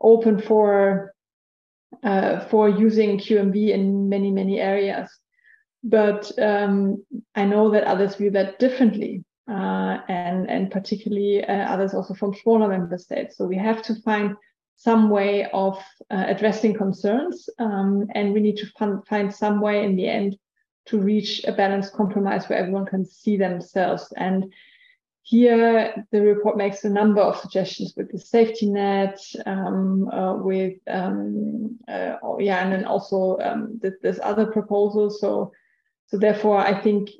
[SPEAKER 6] open for uh, for using QMV in many many areas. But um, I know that others view that differently, uh, and and particularly uh, others also from smaller member states. So we have to find some way of uh, addressing concerns, um, and we need to find some way in the end to reach a balanced compromise where everyone can see themselves. And here, the report makes a number of suggestions with the safety net, um, uh, with um, uh, oh, yeah, and then also um, th- there's other proposals. So, so therefore, I think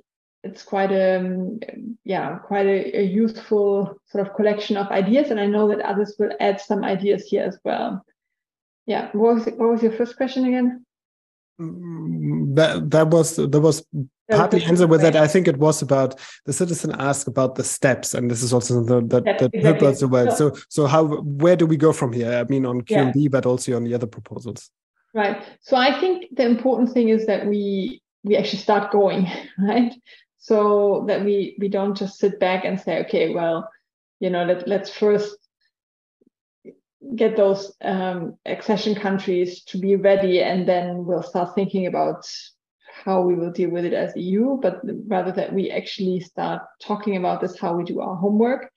[SPEAKER 6] it's quite a um, yeah, quite a, a useful sort of collection of ideas. And I know that others will add some ideas here as well. Yeah, what was, what was your first question again?
[SPEAKER 3] That that was that was partly answered with that. I think it was about the citizen asked about the steps, and this is also the that that exactly. the well. So so how where do we go from here? I mean, on QMV, yeah. but also on the other proposals.
[SPEAKER 6] Right. So I think the important thing is that we we actually start going, right? So that we we don't just sit back and say, okay, well, you know, let let's first get those um, accession countries to be ready, and then we'll start thinking about how we will deal with it as EU, but rather that we actually start talking about this, how we do our homework.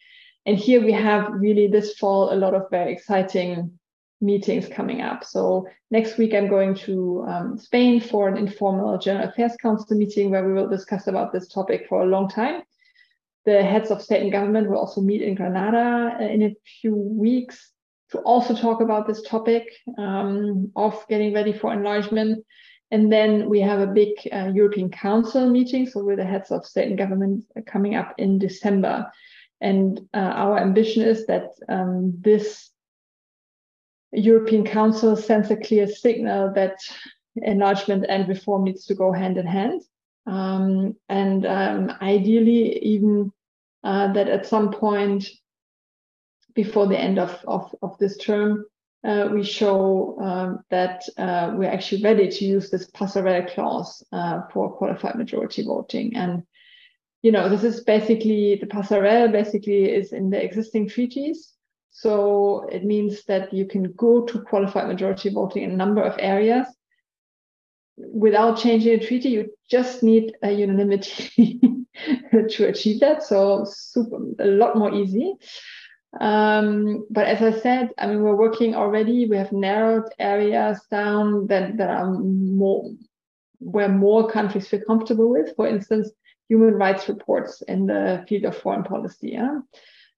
[SPEAKER 6] And here we have really this fall a lot of very exciting meetings coming up. So next week I'm going to um, Spain for an informal General Affairs Council meeting where we will discuss about this topic for a long time. The heads of state and government will also meet in Granada uh, in a few weeks to also talk about this topic um, of getting ready for enlargement. And then we have a big uh, European Council meeting, so with the heads of state and government coming up in December. And uh, our ambition is that um, this European Council sends a clear signal that enlargement and reform needs to go hand in hand. Um, and um, ideally, even uh, that at some point before the end of, of, of this term, uh, we show um, that uh, we're actually ready to use this passerelle clause uh, for qualified majority voting. And, you know, this is basically the passerelle basically is in the existing treaties. So it means that you can go to qualified majority voting in a number of areas without changing the treaty. You just need a unanimity to achieve that. So super, a lot more easy. Um, but as I said, I mean, we're working already. We have narrowed areas down that, that are more where more countries feel comfortable with. For instance, human rights reports in the field of foreign policy. Yeah?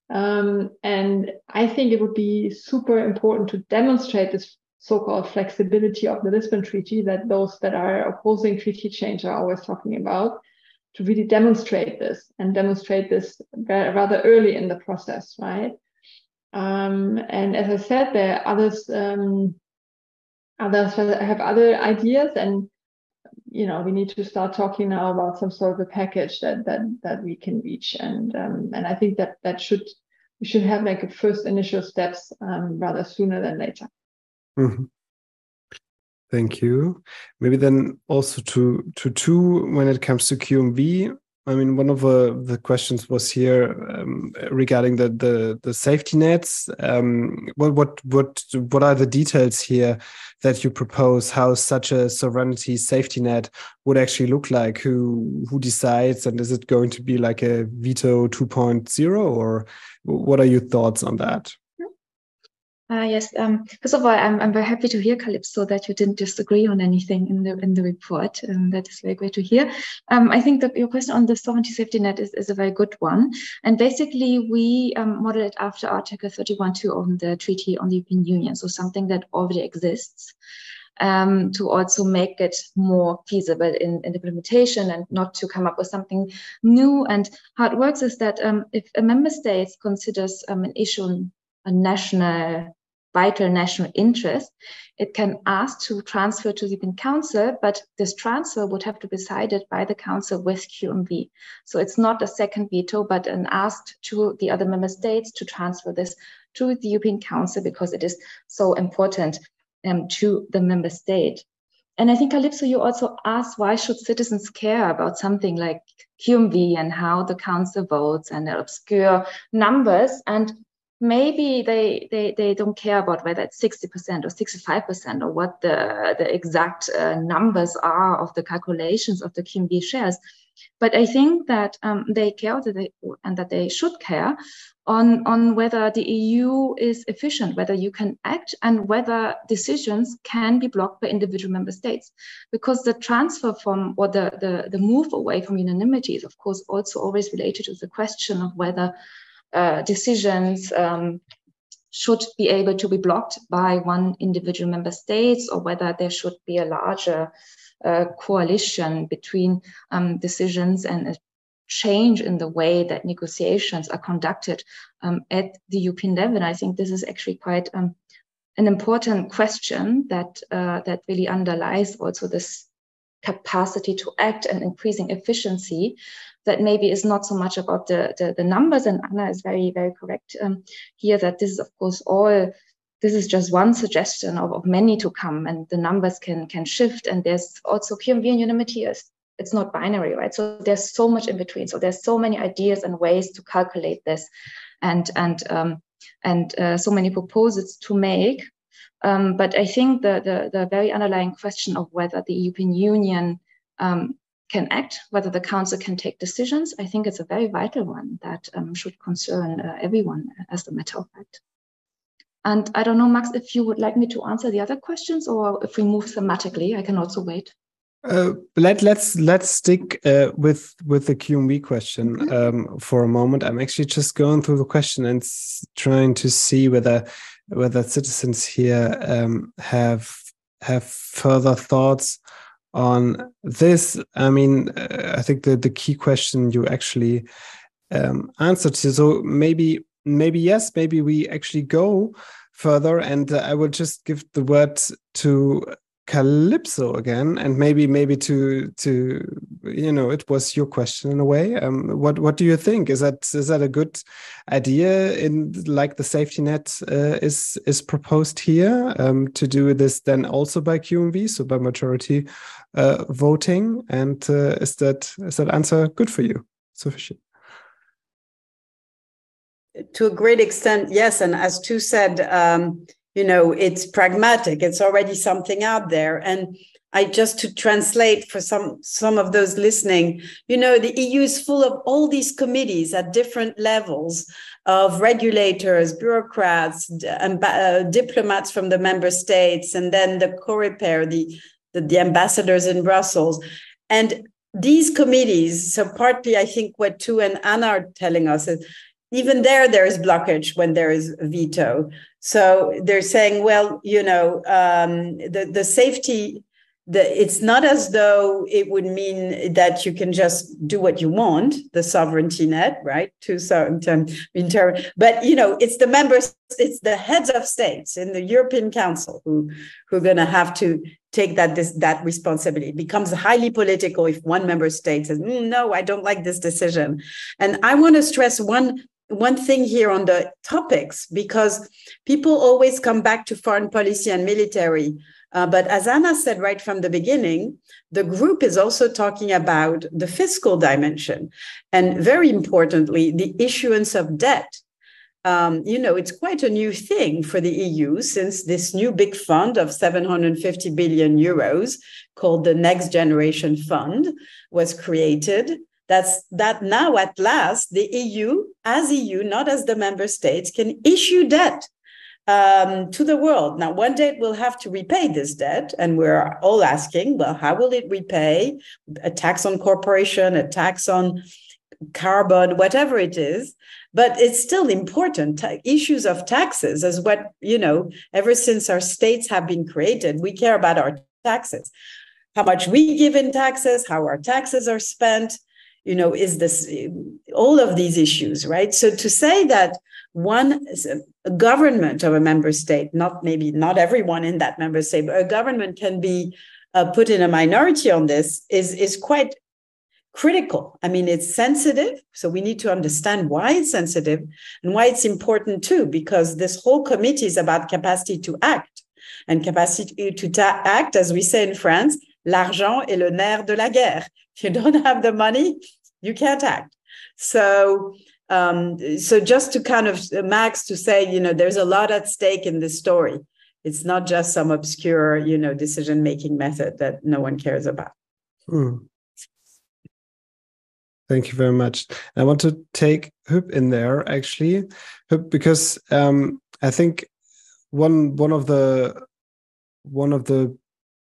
[SPEAKER 6] Um, and I think it would be super important to demonstrate this so-called flexibility of the Lisbon Treaty that those that are opposing treaty change are always talking about, to really demonstrate this and demonstrate this rather early in the process, right? Um, and as I said, there are others um, others have other ideas, and you know we need to start talking now about some sort of a package that that that we can reach, and um, and I think that that should we should have like a first initial steps um, rather sooner than later.
[SPEAKER 3] Mm-hmm. Thank you. Maybe then also to to Thu when it comes to QMV. I mean, one of the, the questions was here um, regarding the, the the safety nets. Um, what what what what are the details here that you propose? How such a sovereignty safety net would actually look like? Who who decides, and is it going to be like a veto 2.0, or what are your thoughts on that?
[SPEAKER 2] Uh, yes. Um, first of all, I'm, I'm very happy to hear, Kalypso, that you didn't disagree on anything in the in the report. Um, that is very great to hear. Um, I think that your question on the sovereignty safety net is, is a very good one. And basically, we um, model it after Article 31.2 of the Treaty on the European Union, so something that already exists. Um, to also make it more feasible in, in, implementation and not to come up with something new. And how it works is that um, if a member state considers um, an issue a national vital national interest, it can ask to transfer to the Council, but this transfer would have to be decided by the Council with QMV. So it's not a second veto, but an ask to the other member states to transfer this to the European Council because it is so important um, to the member state. And I think, Kalypso, you also asked why should citizens care about something like QMV and how the council votes and obscure numbers. And maybe they, they, they don't care about whether it's 60% or 65% or what the, the exact uh, numbers are of the calculations of the QMV shares. But I think that um, they care that they, and that they should care on, on whether the EU is efficient, whether you can act, and whether decisions can be blocked by individual member states. Because the transfer from or the, the, the move away from unanimity is, of course, also always related to the question of whether uh, decisions um, should be able to be blocked by one individual member states or whether there should be a larger uh, coalition between um, decisions and a change in the way that negotiations are conducted um, at the European level. And I think this is actually quite um, an important question that uh, that really underlies also this capacity to act and increasing efficiency that maybe is not so much about the, the, the numbers. And Anna is very, very correct um, here that this is, of course, all this is just one suggestion of, of many to come and the numbers can can shift and there's also and unanimity is it's not binary right so there's so much in between so there's so many ideas and ways to calculate this and and um, and uh, so many proposals to make um, but I think the, the, the very underlying question of whether the European Union um, can act, whether the council can take decisions, I think it's a very vital one that um, should concern uh, everyone as a matter of fact. And I don't know, Max, if you would like me to answer the other questions or if we move thematically, I can also wait.
[SPEAKER 3] Uh, let let's let's stick uh, with with the QMV question mm-hmm. um, for a moment. I'm actually just going through the question and trying to see whether whether citizens here um, have have further thoughts on this. I mean, uh, I think the the key question you actually um, answered to. So maybe maybe yes, maybe we actually go further, and uh, I will just give the word to Kalypso again and maybe maybe to to you know it was your question in a way. Um what what do you think? Is that is that a good idea in like the safety net uh, is is proposed here um to do this then also by qmv so by majority uh, voting? And uh, is that is that answer good for you? Sufficient.
[SPEAKER 4] To a great extent yes. And as Thu said um you know it's pragmatic. It's already something out there. And i just to translate for some some of those listening you know the eu is full of all these committees at different levels of regulators bureaucrats and uh, diplomats from the member states and then the coreper the, the the ambassadors in brussels. And these committees so partly i think what Thu and anna are telling us is even there there is blockage when there is veto so they're saying well you know um, the, the safety the, it's not as though it would mean that you can just do what you want, the sovereignty net, right? To certain but you know, it's the members, it's the heads of states in the European Council who who are going to have to take that this, that responsibility. It becomes highly political if one member state says, mm, "No, I don't like this decision." And I want to stress one one thing here on the topics because people always come back to foreign policy and military uh, but as Anna said right from the beginning, the group is also talking about the fiscal dimension. And very importantly, the issuance of debt. Um, you know, it's quite a new thing for the EU since this new big fund of 750 billion euros called the Next Generation Fund was created. That's that now at last the EU, as EU, not as the member states, can issue debt um, to the world. Now, one day it will have to repay this debt, and we're all asking, well, how will it repay? A tax on corporation, a tax on carbon, whatever it is. But it's still important. Issues of taxes is what, you know, ever since our states have been created, we care about our taxes. How much we give in taxes, how our taxes are spent, you know, is this all of these issues, right? So to say that one government of a member state, not maybe not everyone in that member state, but a government can be uh, put in a minority on this is, is quite critical. I mean, it's sensitive. So we need to understand why it's sensitive and why it's important too, because this whole committee is about capacity to act and capacity to ta- act, as we say in France, l'argent est le nerf de la guerre. If you don't have the money, you can't act. So um, so just to kind of uh, max to say you know there's a lot at stake in this story it's not just some obscure you know decision making method that no one cares about hmm.
[SPEAKER 3] thank you very much i want to take Huub in there actually Huub, because um, i think one one of the one of the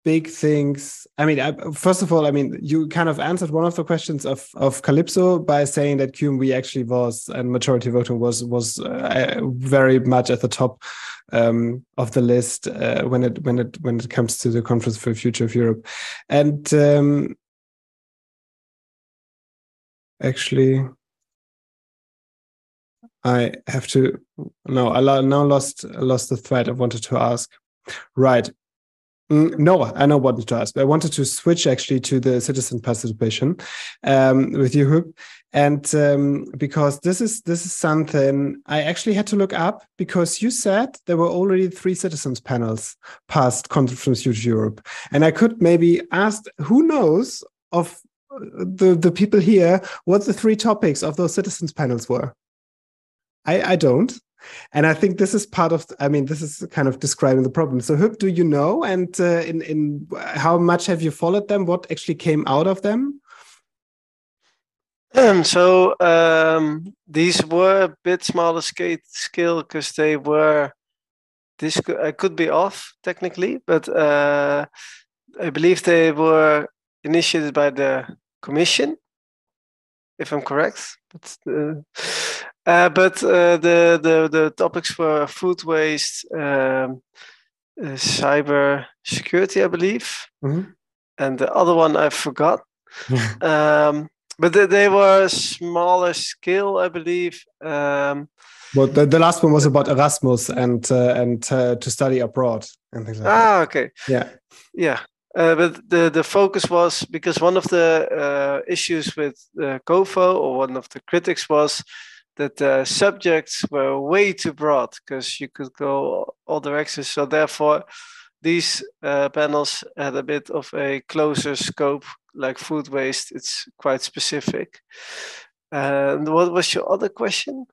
[SPEAKER 3] big things. I mean I, first of all i mean you kind of answered one of the questions of of Kalypso by saying that qmv actually was and majority voting was was uh, very much at the top um, of the list uh, when it when it when it comes to the conference for the future of europe. And um, actually i have to no i now lost lost the thread i wanted to ask. Right no, I know what to ask. I wanted to switch actually to the citizen participation um, with you, Huub, and um, because this is this is something I actually had to look up because you said there were already three citizens panels past Conference Future Europe, and I could maybe ask who knows of uh, the the people here what the three topics of those citizens panels were. I I don't and I think this is part of. I mean, this is kind of describing the problem. So, Huub, do you know, and uh, in in how much have you followed them? What actually came out of them?
[SPEAKER 5] Um, so um, these were a bit smaller scale scale because they were. This could, I could be off technically, but uh, I believe they were initiated by the commission, if I'm correct. But, uh, uh, but uh, the, the the topics were food waste, um, uh, cyber security, I believe, mm-hmm. and the other one I forgot. um, but they, they, were smaller scale, I believe. Um,
[SPEAKER 3] well, the, the last one was about Erasmus and uh, and uh, to study abroad and things like
[SPEAKER 5] ah,
[SPEAKER 3] that.
[SPEAKER 5] okay.
[SPEAKER 3] Yeah.
[SPEAKER 5] Yeah. Uh, but the, the focus was because one of the uh, issues with uh, or one of the critics was that the subjects were way too broad because you could go all directions. So therefore, these uh, panels had a bit of a closer scope, like food waste. It's quite specific. And what was your other question?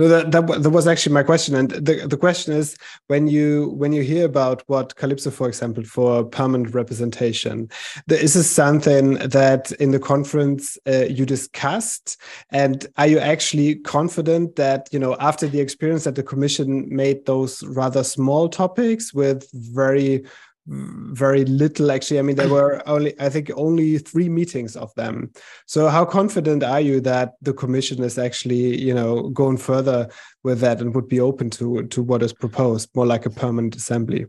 [SPEAKER 3] No, that, that that was actually my question, and the the question is when you when you hear about what Kalypso, for example, for permanent representation, there is this something that in the conference uh, you discussed, and are you actually confident that you know after the experience that the Commission made those rather small topics with very very little actually. I mean there were only i think only three meetings of them. So how confident are you that the commission is actually you know going further with that and would be open to to what is proposed more like a permanent assembly?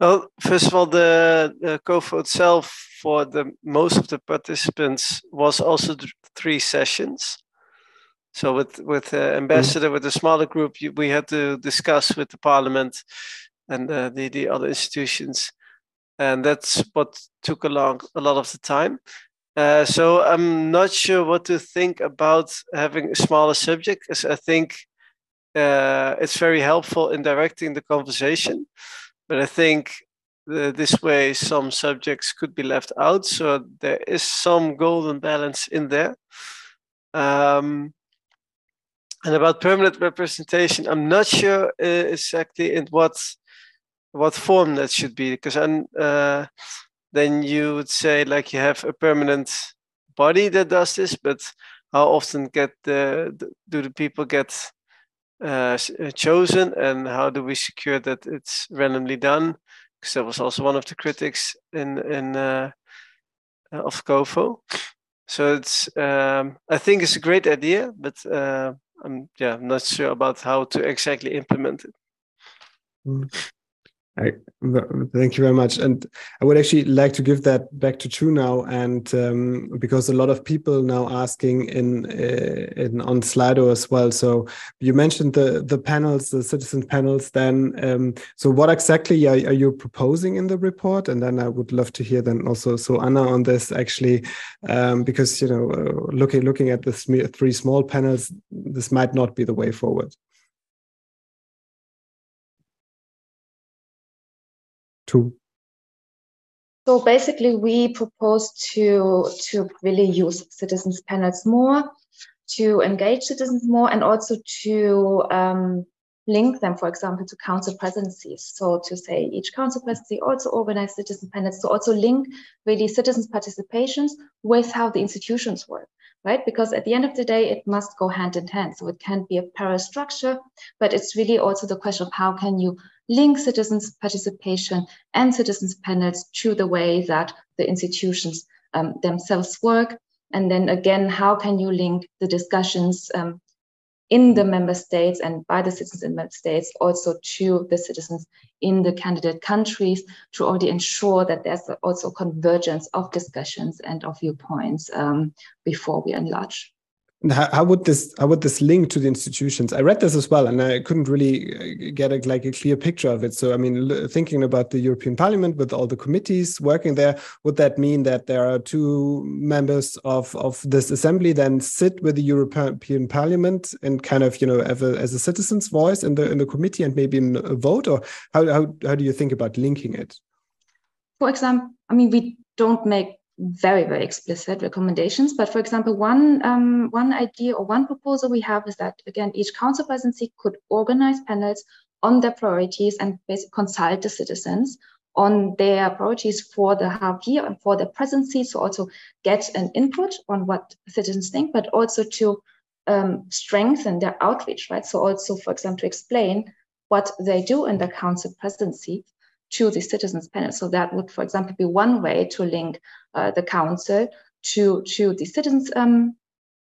[SPEAKER 5] Well first of all the, the COFO itself for the most of the participants was also th three sessions. So with with uh, ambassador mm. with a smaller group we had to discuss with the parliament and uh, the the other institutions, and that's what took a long a lot of the time. Uh, so I'm not sure what to think about having a smaller subject, because I think uh, it's very helpful in directing the conversation. But I think the, this way some subjects could be left out, so there is some golden balance in there. Um, and about permanent representation, I'm not sure uh, exactly in what what form that should be because uh, then you would say like you have a permanent body that does this but how often get the, do the people get uh, uh, chosen and how do we secure that it's randomly done because that was also one of the critics in in uh, of CoFoE so it's um, I think it's a great idea but uh, I'm yeah I'm not sure about how to exactly implement it.
[SPEAKER 3] Mm. I, thank you very much. And I would actually like to give that back to Thu now, and um, because a lot of people now asking in, uh, in on Slido as well. So you mentioned the the panels, the citizen panels. Then, um, so what exactly are, are, you proposing in the report? And then I would love to hear then also so Anna on this actually, um, because you know, uh, looking looking at the three small panels, this might not be the way forward. To?
[SPEAKER 2] So basically, we propose to to really use citizens panels more, to engage citizens more, and also to um, link them, for example, to council presidencies. So to say each council presidency also organize citizen panels to also link really citizens' participations with how the institutions work, right? Because at the end of the day, it must go hand in hand. So it can't be a parallel structure, but it's really also the question of how can you link citizens' participation and citizens' panels to the way that the institutions um, themselves work. And then again, how can you link the discussions um, in the member states and by the citizens in member states also to the citizens in the candidate countries to already ensure that there's also convergence of discussions and of viewpoints um, before we enlarge
[SPEAKER 3] how, how, would this how would this link to the institutions? I read this as well and i couldn't really uh, get a, like a clear picture of it. So i mean thinking about the european parliament with all the committees working there would that mean that there are two members of of this assembly then sit with the european parliament and kind of you know a, as a citizen's voice in the in the committee and maybe in a vote? Or how, how how do you think about linking it?
[SPEAKER 2] For example i mean we don't make very very explicit recommendations. But for example one um, one idea or one proposal we have is that again each council presidency could organize panels on their priorities and basically consult the citizens on their priorities for the half year and for the presidency so also get an input on what citizens think but also to um, strengthen their outreach right? So also for example to explain what they do in the council presidency to the citizens panel. So that would, for example, be one way to link uh, the council to, to the citizens um,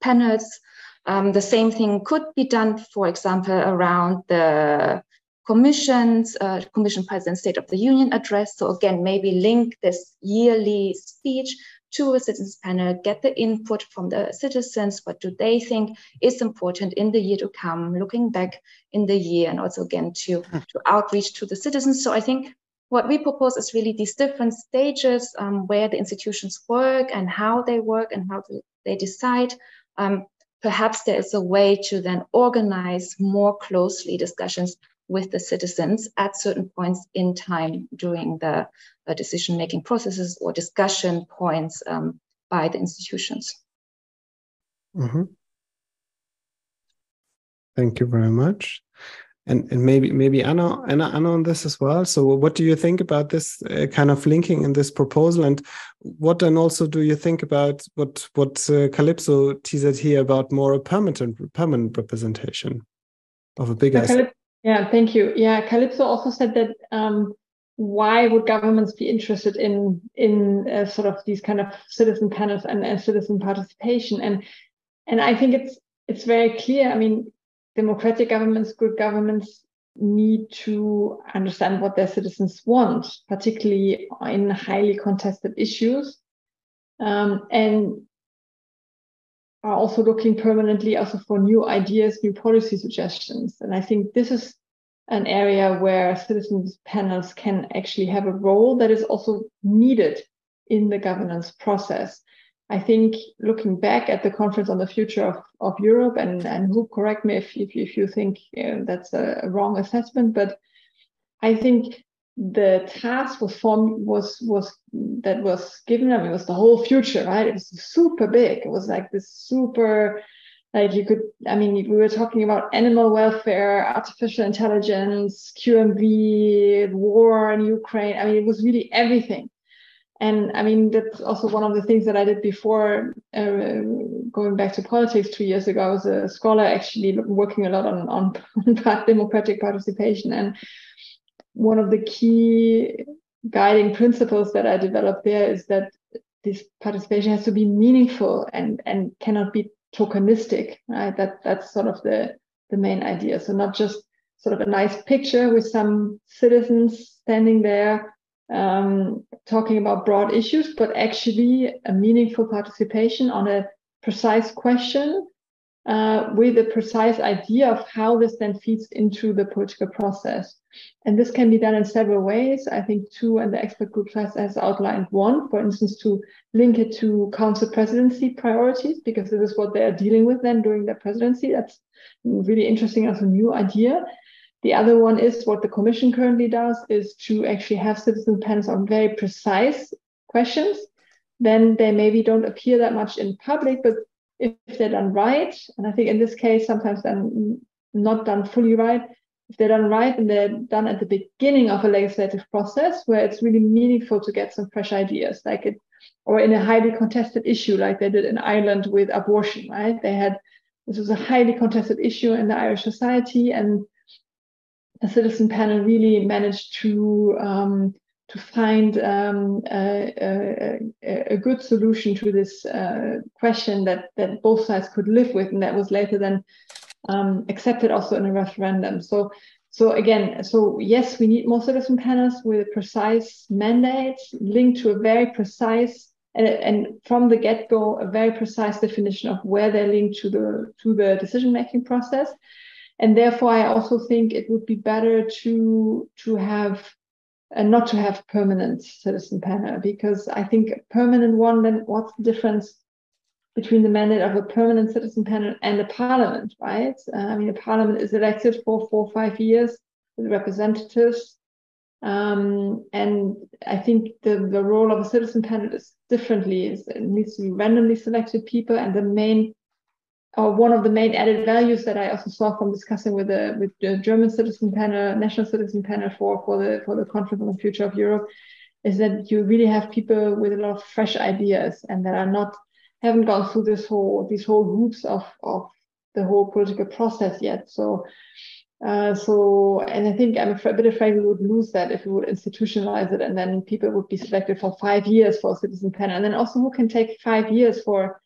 [SPEAKER 2] panels. Um, the same thing could be done, for example, around the commission's uh, commission president state of the union address. So again, maybe link this yearly speech to a citizens panel, get the input from the citizens. What do they think is important in the year to come, looking back in the year, and also again to, hmm. to outreach to the citizens. So I think what we propose is really these different stages um, where the institutions work and how they work and how they decide. Um, perhaps there is a way to then organize more closely discussions with the citizens at certain points in time during the uh, decision making processes or discussion points um, by the institutions.
[SPEAKER 3] Mm -hmm. Thank you very much. And, and maybe maybe Anna, Anna Anna on this as well. So what do you think about this uh, kind of linking in this proposal, and what then also do you think about what what uh, Kalypso teased here about more a permanent permanent representation of a bigger?
[SPEAKER 6] Yeah, thank you. Yeah, Kalypso also said that um, why would governments be interested in in uh, sort of these kind of citizen panels and, and citizen participation? And and I think it's it's very clear. I mean, democratic governments, good governments need to understand what their citizens want, particularly in highly contested issues, um, and are also looking permanently also for new ideas, new policy suggestions. And I think this is an area where citizens panels can actually have a role that is also needed in the governance process. I think looking back at the conference on the future of, of Europe, and, and who correct me if, if, if you think know, that's a wrong assessment, but I think the task was formed was was that was given them it was the whole future right? It was super big. It was like this super like you could i mean we were talking about animal welfare artificial intelligence qmv war in ukraine. I mean it was really everything. And i mean that's also one of the things that i did before uh, going back to politics two years ago. I was a scholar actually working a lot on, on democratic participation. And one of the key guiding principles that I developed there is that this participation has to be meaningful and and cannot be tokenistic. Right? That that's sort of the the main idea. So not just sort of a nice picture with some citizens standing there um, talking about broad issues, but actually a meaningful participation on a precise question uh, with a precise idea of how this then feeds into the political process. And this can be done in several ways. I think Thu and the expert group has, has outlined one, for instance, to link it to council presidency priorities, because this is what they are dealing with then during their presidency. That's really interesting as a new idea. The other one is what the commission currently does is to actually have citizen panels on very precise questions. Then they maybe don't appear that much in public, but if they're done right, and I think in this case, sometimes then not done fully right, if they're done right and they're done at the beginning of a legislative process where it's really meaningful to get some fresh ideas, like it, or in a highly contested issue, like they did in Ireland with abortion, right? They had this was a highly contested issue in the Irish society, and the citizen panel really managed to um, to find um, a, a, a, good solution to this uh, question that that both sides could live with, and that was later then um, accepted also in a referendum. So, so again, so yes, we need more citizen panels with precise mandate linked to a very precise and, and from the get-go a very precise definition of where they're linked to the to the decision-making process. And therefore, I also think it would be better to to have and not to have permanent citizen panel because I think a permanent one, then what's the difference between the mandate of a permanent citizen panel and a parliament, right? Uh, I mean, a parliament is elected for four or five years with representatives. Um, and I think the, the role of a citizen panel is differently. It needs to be randomly selected people, and the main or one of the main added values that I also saw from discussing with the with the German citizen panel, national citizen panel for for the for the conference on the future of Europe, is that you really have people with a lot of fresh ideas and that are not haven't gone through this whole these whole hoops of of the whole political process yet. So. Uh, so, and I think I'm a bit afraid we would lose that if we would institutionalize it, and then people would be selected for five years for a citizen panel, and then also who can take five years for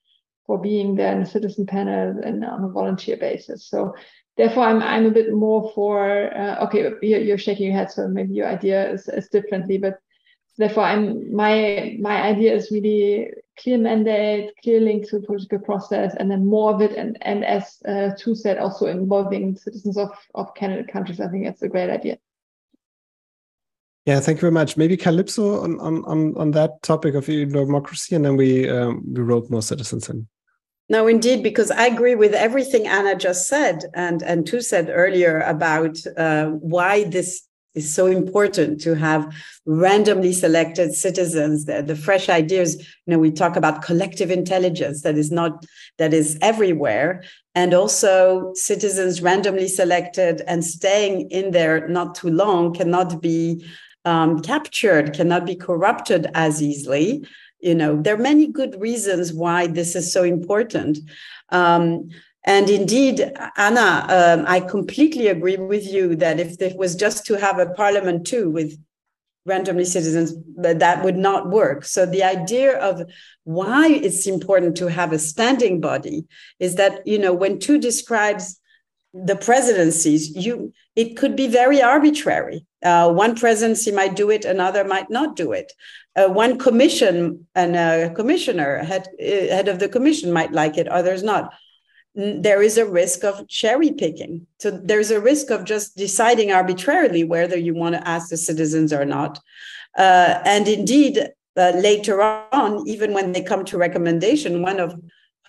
[SPEAKER 6] for being there in a citizen panel and on a volunteer basis. So therefore, I'm I'm a bit more for uh, okay. You're, you're, shaking your head, so maybe your idea is, is differently. But therefore, I'm my my idea is really clear mandate, clear link to the political process, and then more of it. And and as uh, said, also involving citizens of of candidate countries. I think it's a great idea.
[SPEAKER 3] Yeah, thank you very much. Maybe Kalypso on on on that topic of democracy, and then we um, we wrote more citizens in.
[SPEAKER 4] No, indeed, because I agree with everything Anna just said, and and Thu said earlier about uh, why this is so important to have randomly selected citizens the, the fresh ideas you know we talk about collective intelligence that is not that is everywhere and also citizens randomly selected and staying in there not too long cannot be um, captured, cannot be corrupted as easily. You know, there are many good reasons why this is so important. Um, and indeed, Anna, um, I completely agree with you that if it was just to have a parliament too with randomly citizens, but that would not work. So the idea of why it's important to have a standing body is that, you know, when Thu describes the presidencies, you it could be very arbitrary. Uh, one presidency might do it, another might not do it. Uh, one commission and a commissioner head head of the commission might like it, others not. There is a risk of cherry picking. So there's a risk of just deciding arbitrarily whether you want to ask the citizens or not. Uh, and indeed, uh, later on, even when they come to recommendation, one of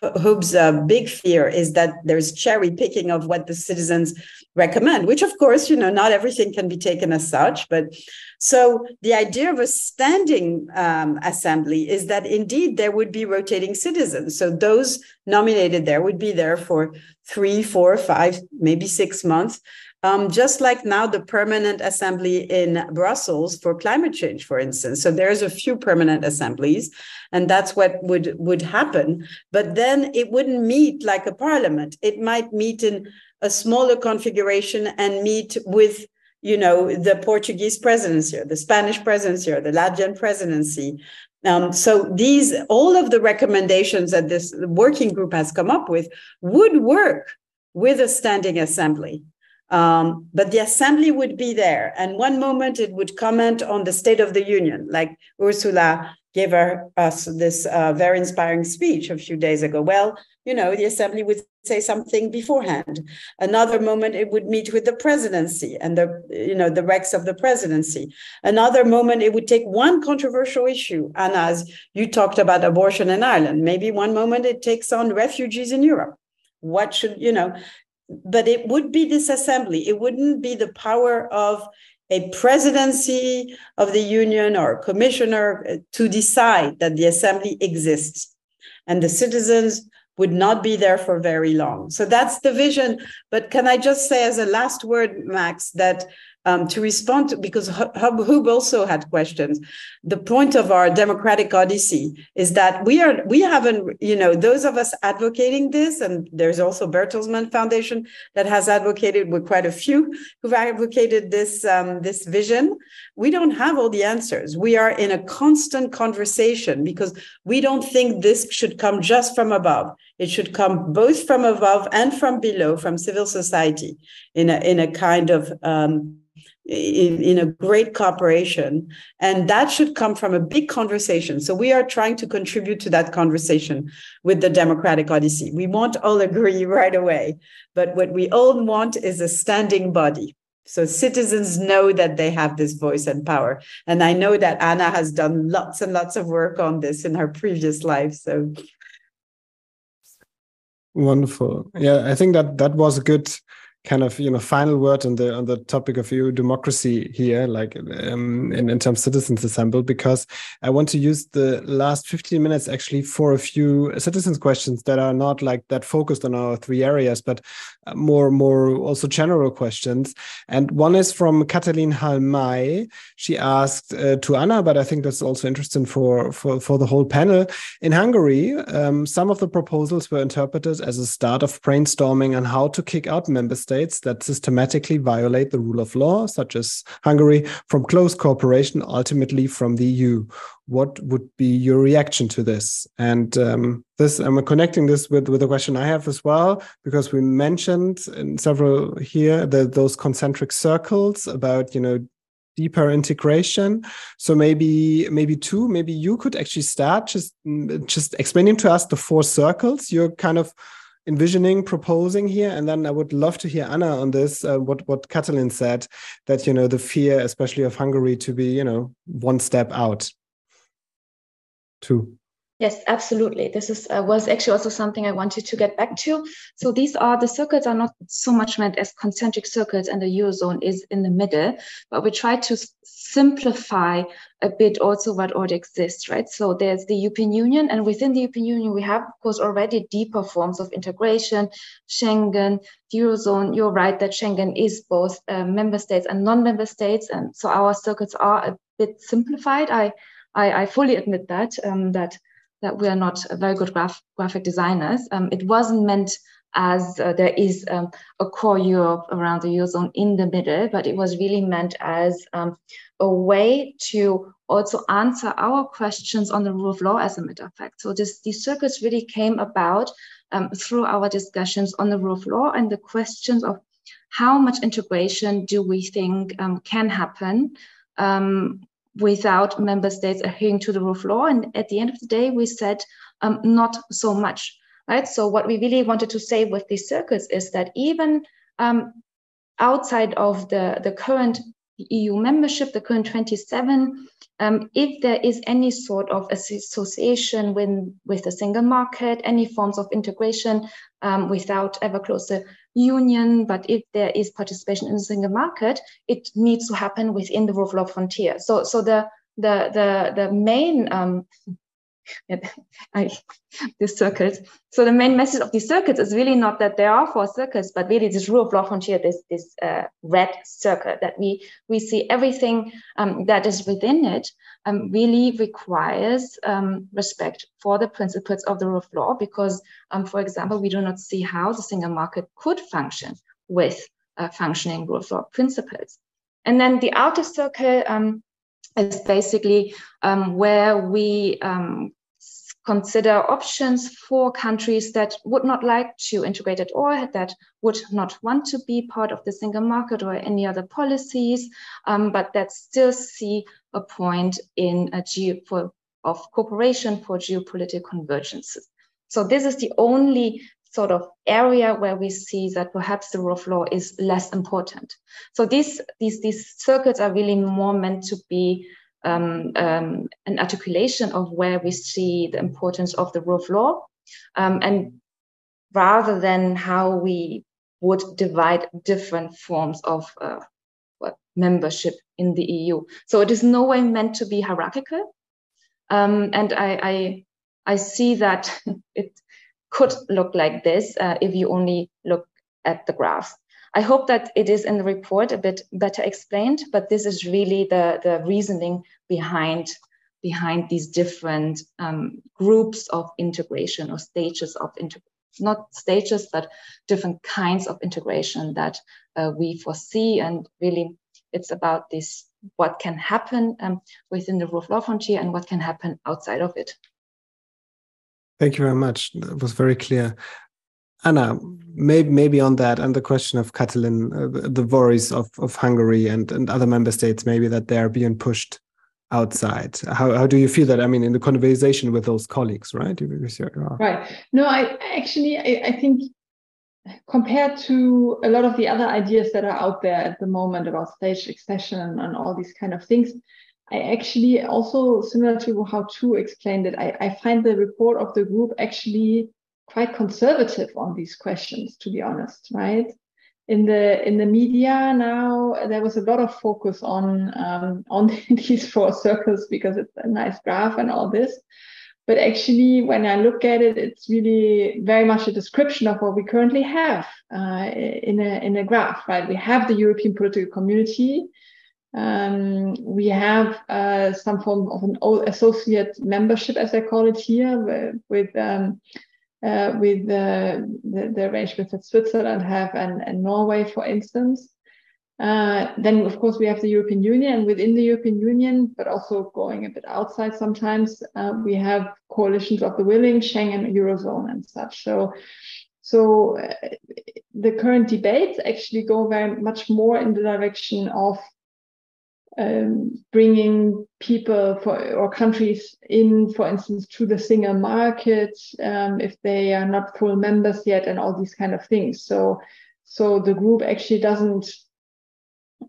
[SPEAKER 4] Huub's uh, big fear is that there's cherry picking of what the citizens recommend, which of course, you know, not everything can be taken as such. But so the idea of a standing um, assembly is that indeed there would be rotating citizens. So those nominated there would be there for three, four, five, maybe six months. Um, just like now the permanent assembly in Brussels for climate change, for instance. So there's a few permanent assemblies, and that's what would would happen. But then it wouldn't meet like a parliament. It might meet in a smaller configuration and meet with you know the Portuguese presidency or the Spanish presidency or the Latvian presidency. Um, so these all of the recommendations that this working group has come up with would work with a standing assembly. Um, but the assembly would be there. And one moment it would comment on the State of the Union, like Ursula gave her, us this uh, very inspiring speech a few days ago. Well, you know, the assembly would say something beforehand. Another moment it would meet with the presidency and the, you know, the recs of the presidency. Another moment it would take one controversial issue. And as you talked about abortion in Ireland, maybe one moment it takes on refugees in Europe. What should, you know, but it would be this assembly. It wouldn't be the power of a presidency of the union or a commissioner uh, to decide that the assembly exists. And the citizens would not be there for very long. So that's the vision. But can I just say, as a last word, Max, that um, to respond to, because Huub also had questions. The point of our democratic odyssey is that we are, we haven't, you know, those of us advocating this, and there's also Bertelsmann Foundation that has advocated with quite a few who've advocated this, um, this vision. We don't have all the answers. We are in a constant conversation because we don't think this should come just from above. It should come both from above and from below, from civil society, in a in a kind of um, in, in a great cooperation. And that should come from a big conversation. So we are trying to contribute to that conversation with the Democratic Odyssey. We won't all agree right away, but what we all want is a standing body. So citizens know that they have this voice and power. And I know that Anna has done lots and lots of work on this in her previous life. So
[SPEAKER 3] wonderful. Yeah, I think that that was a good kind of you know final word on the on the topic of EU democracy here, like um, in, in terms of citizens assembled, because I want to use the last 15 minutes actually for a few citizens questions that are not like that focused on our three areas, but more more also general questions. And one is from Katalin Halmai. She asked uh, to Anna, but I think that's also interesting for for for the whole panel. In Hungary, um, some of the proposals were interpreted as a start of brainstorming on how to kick out member states states that systematically violate the rule of law, such as Hungary, from close cooperation, ultimately from the EU. What would be your reaction to this? And um, this, I'm connecting this with, with a question I have as well, because we mentioned in several here that those concentric circles about, you know, deeper integration. So maybe maybe Thu maybe you could actually start just just explaining to us the four circles you're kind of envisioning proposing here. And then i would love to hear anna on this uh, what what Katalin said that you know the fear especially of hungary to be you know one step out Thu
[SPEAKER 2] Yes, absolutely. This is uh, was actually also something I wanted to get back to. So these are the circuits are not so much meant as concentric circuits, and the eurozone is in the middle. But we try to simplify a bit also what already exists, right? So there's the European Union, and within the European Union, we have, of course, already deeper forms of integration, Schengen, Eurozone. You're right that Schengen is both uh, member states and non-member states, and so our circuits are a bit simplified. I I, I fully admit that um, that that we are not very good graph, graphic designers. Um, it wasn't meant as uh, there is um, a core Europe around the Eurozone in the middle, but it was really meant as um, a way to also answer our questions on the rule of law as a matter of fact. So this, these circuits really came about um, through our discussions on the rule of law and the questions of how much integration do we think um, can happen um, without member states adhering to the rule of law. And at the end of the day, we said um, not so much, right? So what we really wanted to say with these circuits is that even um, outside of the, the current EU membership, the current 27, um, if there is any sort of association with, with the single market, any forms of integration um, without ever closer union, but if there is participation in the single market, it needs to happen within the rule of law frontier. So, so the the the the main um, these circuits. So the main message of these circuits is really not that there are four circuits, but really this rule of law frontier, this this uh, red circle that we we see everything um, that is within it um, really requires um, respect for the principles of the rule of law. Because, um, for example, we do not see how the single market could function with uh, functioning rule of law principles. And then the outer circle um, is basically um, where we um, consider options for countries that would not like to integrate at all, that would not want to be part of the single market or any other policies, um, but that still see a point in a geo for, of cooperation for geopolitical convergences. So this is the only sort of area where we see that perhaps the rule of law is less important. So these these these circuits are really more meant to be um, um, an articulation of where we see the importance of the rule of law, um, and rather than how we would divide different forms of uh, membership in the EU. So it is no way meant to be hierarchical, um, and I, I I see that it could look like this uh, if you only look at the graphs. I hope that it is in the report a bit better explained, but this is really the, the reasoning behind, behind these different um, groups of integration or stages of integration not stages, but different kinds of integration that uh, we foresee. And really, it's about this what can happen um, within the rule of law frontier and what can happen outside of it.
[SPEAKER 3] Thank you very much. That was very clear. Anna, maybe maybe on that and the question of Katalin, uh, the worries of, of Hungary and, and other member states, maybe that they are being pushed outside. How, how do you feel that? I mean, in the conversation with those colleagues, right?
[SPEAKER 6] Right. No, I actually, I, I think compared to a lot of the other ideas that are out there at the moment about stage accession and all these kind of things, I actually also similar to how Thu explained it, I, I find the report of the group actually quite conservative on these questions, to be honest, right? In the in the media now, there was a lot of focus on um, on these four circles because it's a nice graph and all this. But actually, when I look at it, it's really very much a description of what we currently have uh, in a in a graph, right? We have the European political community. Um, we have uh, some form of an associate membership, as I call it here, with, with um, uh, with the, the, the, arrangements that Switzerland have and, and Norway, for instance. Uh, then, of course, we have the European Union, and within the European Union, but also going a bit outside sometimes, uh, we have coalitions of the willing, Schengen, Eurozone, and such. So, so uh, the current debates actually go very much more in the direction of um, bringing people for or countries in, for instance, to the single market um, if they are not full members yet, and all these kind of things. So, so the group actually doesn't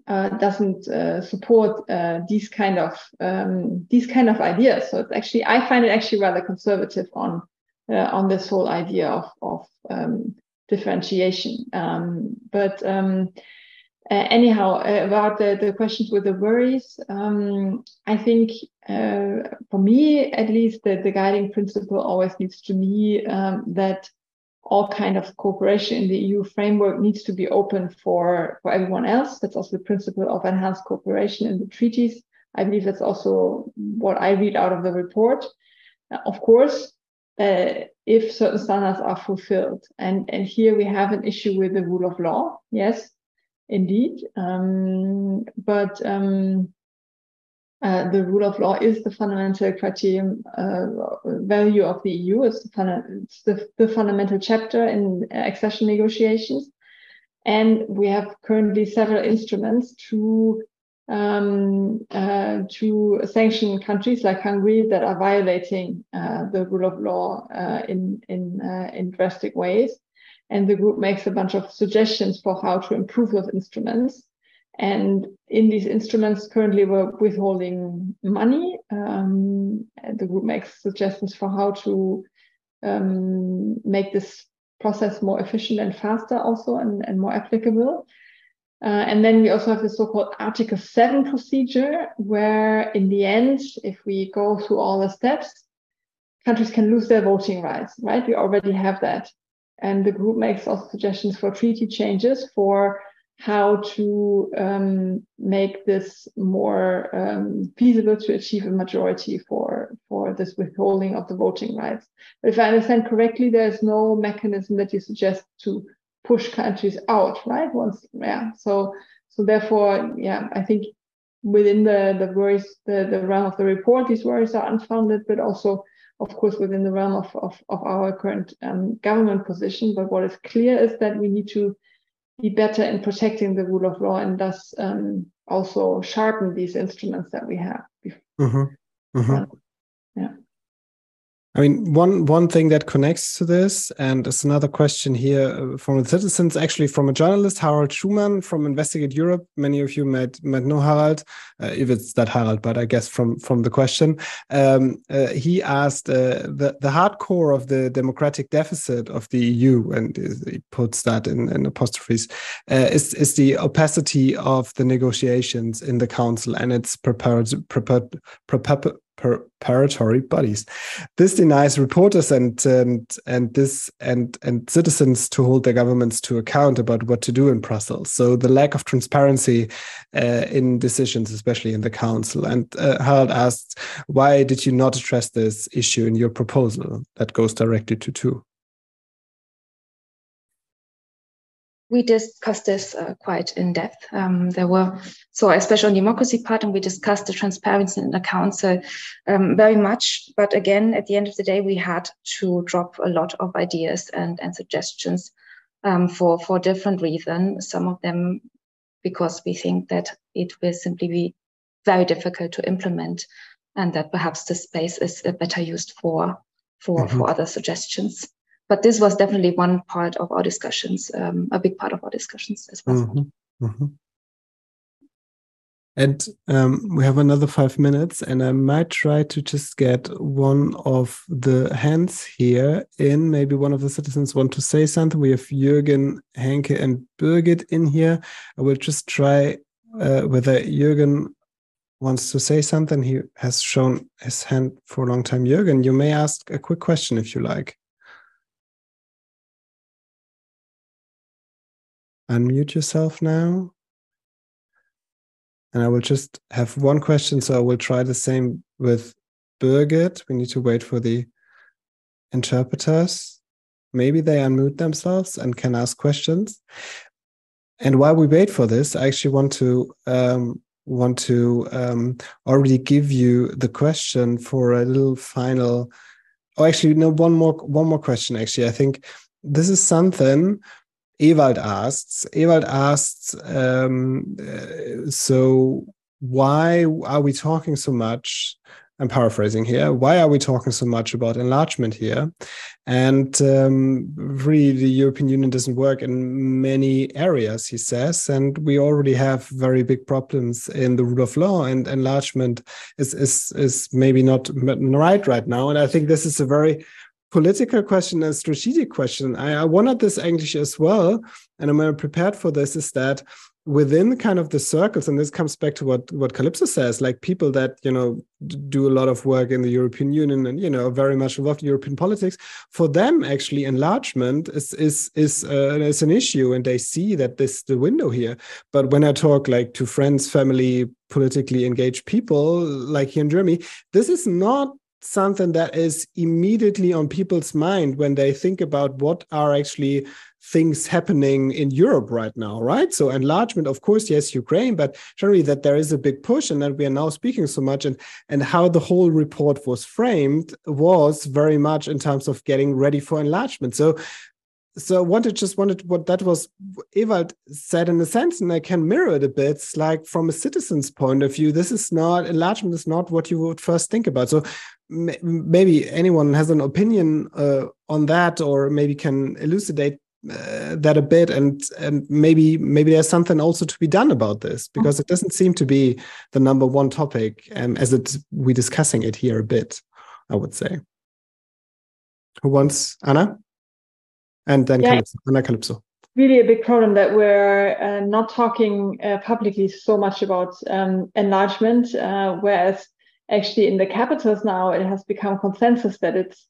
[SPEAKER 6] uh, doesn't uh, support uh, these kind of um, these kind of ideas. So it's actually I find it actually rather conservative on uh, on this whole idea of of um, differentiation. Um, but um, uh, anyhow, uh, about the, the questions with the worries, um, I think uh, for me, at least, the, the guiding principle always needs to be um, that all kind of cooperation in the EU framework needs to be open for, for everyone else. That's also the principle of enhanced cooperation in the treaties. I believe that's also what I read out of the report. Of course, uh, if certain standards are fulfilled. And, and here we have an issue with the rule of law. Yes, indeed. Um, but um, uh, the rule of law is the fundamental criterion uh, value of the EU. It's, the, it's the, the, fundamental chapter in accession negotiations. And we have currently several instruments to um, uh, to sanction countries like Hungary that are violating uh, the rule of law uh, in in uh, in drastic ways. And the group makes a bunch of suggestions for how to improve those instruments. And in these instruments, currently we're withholding money. Um, the group makes suggestions for how to um, make this process more efficient and faster also and, and more applicable. Uh, and then we also have the so-called Article 7 procedure, where in the end, if we go through all the steps, countries can lose their voting rights, right? We already have that. And the group makes also suggestions for treaty changes for how to um, make this more um, feasible to achieve a majority for for this withholding of the voting rights. But if I understand correctly, there's no mechanism that you suggest to push countries out, right? Once, yeah. So so therefore, yeah, I think within the the worries, the the realm of the report, these worries are unfounded, but also. Of course, within the realm of, of, of our current um, government position. But what is clear is that we need to be better in protecting the rule of law and thus um, also sharpen these instruments that we have. Mm-hmm. Mm-hmm.
[SPEAKER 3] Yeah. I mean, one one thing that connects to this, and it's another question here uh, from the citizens, actually from a journalist, Harald Schumann from Investigate Europe. Many of you might might know Harald, uh, if it's that Harald, but I guess from from the question, um, uh, he asked uh, the the hardcore of the democratic deficit of the EU, and he puts that in, in apostrophes, uh, is is the opacity of the negotiations in the council and its prepared prepared prepared preparatory bodies. This denies reporters and and and this and and citizens to hold their governments to account about what to do in Brussels. So the lack of transparency uh, in decisions, especially in the council. And uh, Harald asked, why did you not address this issue in your proposal? That goes directly to Thu.
[SPEAKER 2] We discussed this uh, quite in depth. Um, there were, so especially on democracy part, and we discussed the transparency in the council um, very much. But again, at the end of the day, we had to drop a lot of ideas and, and suggestions um, for, for different reasons. Some of them because we think that it will simply be very difficult to implement and that perhaps the space is better used for, for, mm-hmm. for other suggestions but this was definitely one part of our discussions, um, a big part of our discussions as well. Mm-hmm. Mm-hmm.
[SPEAKER 3] And um, we have another five minutes, and I might try to just get one of the hands here in. Maybe one of the citizens want to say something. We have Jürgen, Henke, and Birgit in here. I will just try uh, whether Jürgen wants to say something. He has shown his hand for a long time. Jürgen, you may ask a quick question if you like. Unmute yourself now. And I will just have one question. So I will try the same with Birgit. We need to wait for the interpreters. Maybe they unmute themselves and can ask questions. And while we wait for this, I actually want to um, want to um, already give you the question for a little final. Oh, actually, no. One more. One more question. Actually, I think this is something Ewald asks, Ewald asks, um, uh, so why are we talking so much? I'm paraphrasing here. Why are we talking so much about enlargement here? And um, really, the European Union doesn't work in many areas, he says. And we already have very big problems in the rule of law, and enlargement is is is maybe not right right now. And I think this is a very political question and strategic question. I, I wanted this English as well, and I'm prepared for this. Is that within kind of the circles, and this comes back to what what Kalypso says, like people that you know do a lot of work in the European Union and you know very much involved in European politics. For them, actually, enlargement is is is uh, is an issue, and they see that this the window here. But when I talk like to friends, family, politically engaged people, like here in Germany, this is not something that is immediately on people's mind when they think about what are actually things happening in Europe right now, right? So enlargement, of course, yes, Ukraine, but generally that there is a big push and that we are now speaking so much and and how the whole report was framed was very much in terms of getting ready for enlargement. So so I wanted just wanted what that was Ewald said in a sense, and I can mirror it a bit. It's like from a citizen's point of view, this is not enlargement is not what you would first think about. So maybe anyone has an opinion uh, on that, or maybe can elucidate uh, that a bit, and and maybe maybe there's something also to be done about this because it doesn't seem to be the number one topic, um, as it we discussing it here a bit. I would say. Who wants Anna? And then yeah. Kalypso, Kalypso.
[SPEAKER 6] Really, a big problem that we're uh, not talking uh, publicly so much about um, enlargement, uh, whereas actually in the capitals now it has become consensus that it's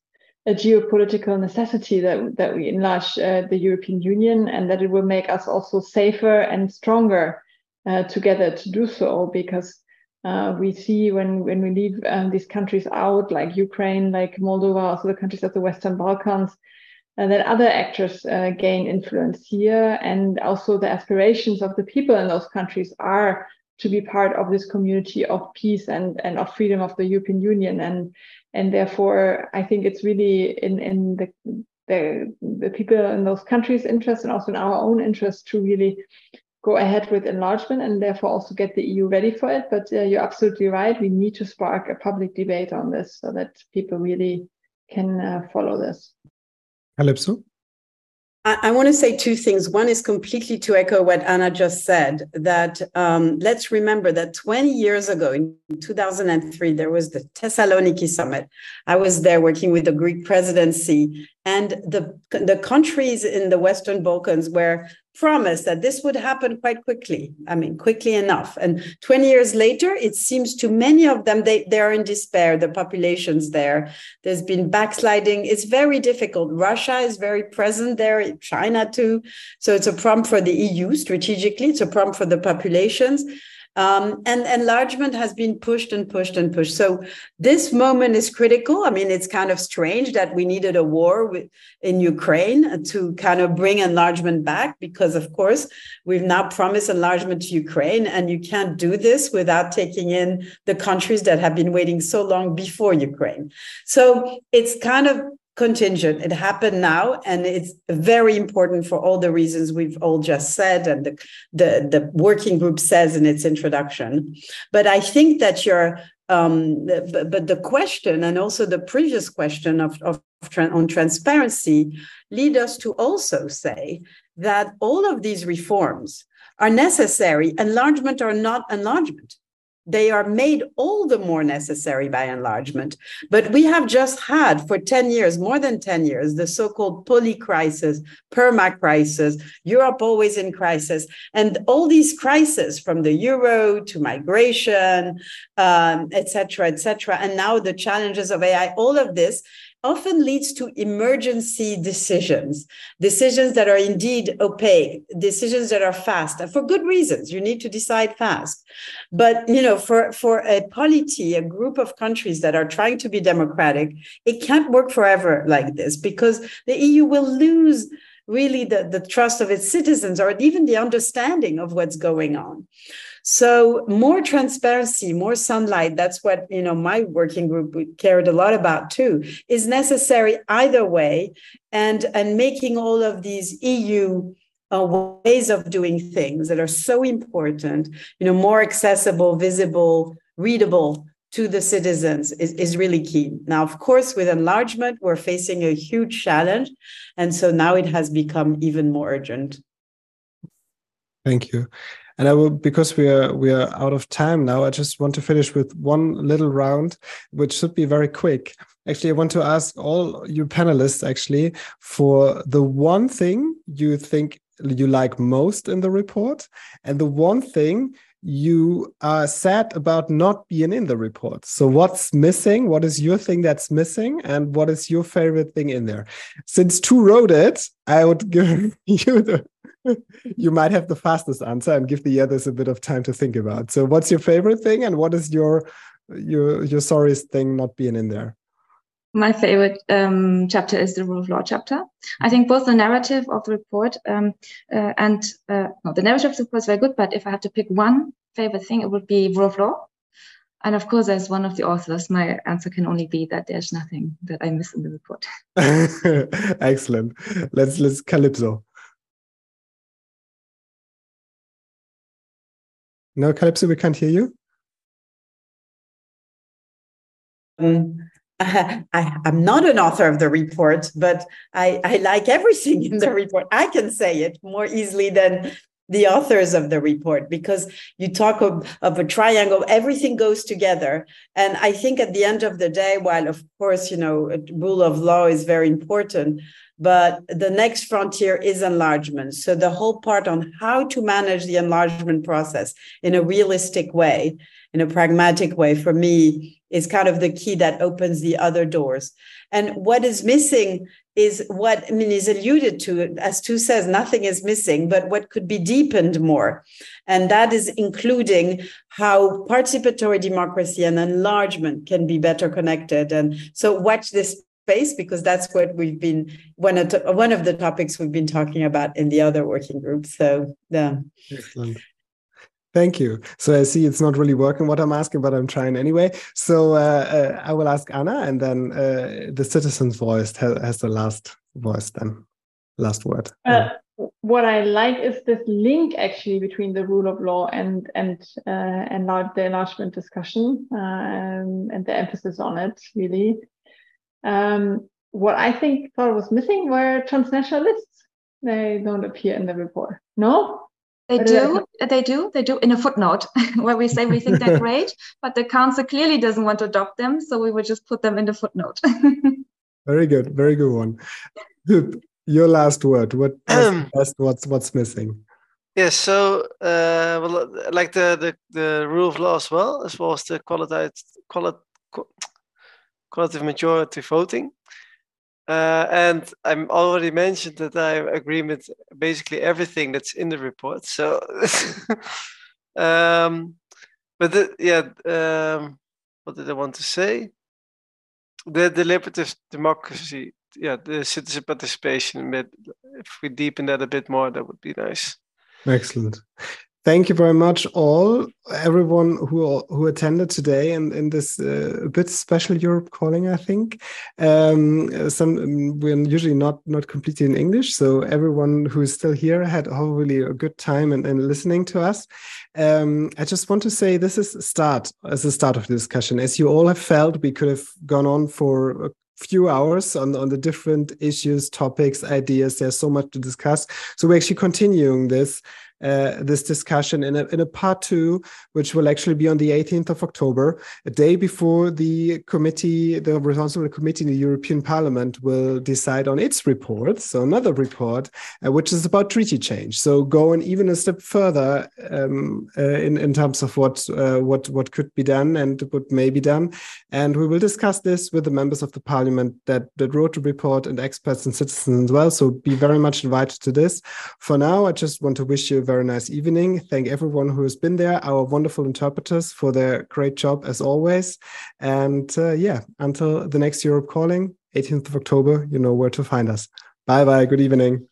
[SPEAKER 6] a geopolitical necessity that that we enlarge uh, the European Union and that it will make us also safer and stronger uh, together to do so because. Uh, we see when when we leave um, these countries out, like Ukraine, like Moldova, also the countries of the Western Balkans, uh, that other actors uh, gain influence here, and also the aspirations of the people in those countries are to be part of this community of peace and, and of freedom of the European Union, and and therefore I think it's really in in the the, the people in those countries' interest and also in our own interest to really go ahead with enlargement and therefore also get the EU ready for it. But uh, you're absolutely right. We need to spark a public debate on this so that people really can uh, follow this.
[SPEAKER 3] Kalypso?
[SPEAKER 4] I, I want to say two things. One is completely to echo what Anna just said that um, let's remember that 20 years ago, in 2003, there was the Thessaloniki summit. I was there working with the Greek presidency, and the, the countries in the Western Balkans were promised that this would happen quite quickly. I mean, quickly enough. And 20 years later, it seems to many of them, they, they are in despair. The population's there. There's been backsliding. It's very difficult. Russia is very present there, China too. So it's a problem for the EU strategically, it's a problem for the populations. Um, and enlargement has been pushed and pushed and pushed. So this moment is critical. I mean, it's kind of strange that we needed a war with, in Ukraine to kind of bring enlargement back, because of course we've now promised enlargement to Ukraine, and you can't do this without taking in the countries that have been waiting so long before Ukraine. So it's kind of contingent. It happened now, and it's very important for all the reasons we've all just said, and the, the, the working group says in its introduction. But I think that your um, but, but the question and also the previous question of, of on transparency lead us to also say that all of these reforms are necessary. Enlargement or not enlargement they are made all the more necessary by enlargement. But we have just had for 10 years, more than 10 years, the so called poly crisis, perma crisis, Europe always in crisis. And all these crises from the euro to migration, um, et cetera, et cetera. And now the challenges of AI, all of this often leads to emergency decisions, decisions that are indeed opaque, decisions that are fast, and for good reasons. You need to decide fast. But you know, for, for a polity, a group of countries that are trying to be democratic, it can't work forever like this because the EU will lose really the, the trust of its citizens or even the understanding of what's going on. So more transparency, more sunlight, that's what, you know, my working group cared a lot about too, is necessary either way. And, and making all of these EU uh, ways of doing things that are so important, you know, more accessible, visible, readable to the citizens is, is really key. Now, of course, with enlargement, we're facing a huge challenge. And so now it has become even more urgent.
[SPEAKER 3] Thank you. And I will, because we are we are out of time now. I just want to finish with one little round, which should be very quick. Actually, I want to ask all you panelists actually for the one thing you think you like most in the report, and the one thing you are sad about not being in the report. So, what's missing? What is your thing that's missing? And what is your favorite thing in there? Since Thu wrote it, I would give you the you might have the fastest answer and give the others a bit of time to think about. So, what's your favorite thing, and what is your your your sorriest thing not being in there?
[SPEAKER 2] my favorite um, chapter is the rule of law chapter. I think both the narrative of the report um, uh, and uh, no, the narrative of the report is very good. But if I have to pick one favorite thing, it would be rule of law. And of course, as one of the authors, my answer can only be that there's nothing that I miss in the report.
[SPEAKER 3] Excellent. Let's let's Kalypso. No, Kalypso, we can't hear you.
[SPEAKER 4] Um, I, am not an author of the report, but I, I like everything in the report. I can say it more easily than the authors of the report because you talk of, of a triangle everything goes together. And i think at the end of the day while of course you know rule of law is very important but the next frontier is enlargement. So the whole part on how to manage the enlargement process in a realistic way in a pragmatic way for me is kind of the key that opens the other doors. And what is missing is what I mean is alluded to, as Thu says, nothing is missing, but what could be deepened more. And that is including how participatory democracy and enlargement can be better connected. And so watch this space because that's what we've been one of, one of the topics we've been talking about in the other working group. So yeah. Excellent.
[SPEAKER 3] Thank you. So I see it's not really working what I'm asking, but I'm trying anyway. So uh, uh, I will ask Anna, and then uh, the citizen's voice has, has, the last voice, then last word.
[SPEAKER 6] Uh, what I like is this link actually between the rule of law and and uh, and the enlargement discussion um, and the emphasis on it. Really, um, what I think thought was missing were transnational lists. They don't appear in the report. No,
[SPEAKER 2] they uh, do, uh, they do, they do in a footnote where we say we think they're great, but the council clearly doesn't want to adopt them, so we would just put them in the footnote.
[SPEAKER 3] very good, very good one. Your last word. What best, what's what's missing?
[SPEAKER 5] Yes, so uh, well, uh, like the, the the rule of law as well, as well as the qualitative qualitative majority voting. Uh, and I'm already mentioned that I agree with basically everything that's in the report. So, um, but the, yeah, um, what did I want to say? The deliberative democracy, yeah, the citizen participation. If we deepen that a bit more, that would be nice.
[SPEAKER 3] Excellent. Thank you very much, all everyone who who attended today and in this uh, bit special Europe calling. I think um, some we're usually not not completely in English, so everyone who is still here had hopefully a good time and, and listening to us. Um, I just want to say this is start as a start of the discussion. As you all have felt, we could have gone on for a few hours on, on the different issues, topics, ideas. There's so much to discuss. So we're actually continuing this uh, this discussion in a, in a part two, which will actually be on the 18th of October, a day before the committee, the responsible committee in the European Parliament will decide on its report. So another report, uh, which is about treaty change. So going even a step further um, uh, in, in terms of what, uh, what, what could be done and what may be done. And we will discuss this with the members of the parliament that, that wrote the report and experts and citizens as well. So be very much invited to this. For now, I just want to wish you a very very nice evening. Thank everyone who has been there, our wonderful interpreters for their great job as always. And uh, yeah, until the next Europe calling, 18th of October, you know where to find us. Bye bye. Good evening.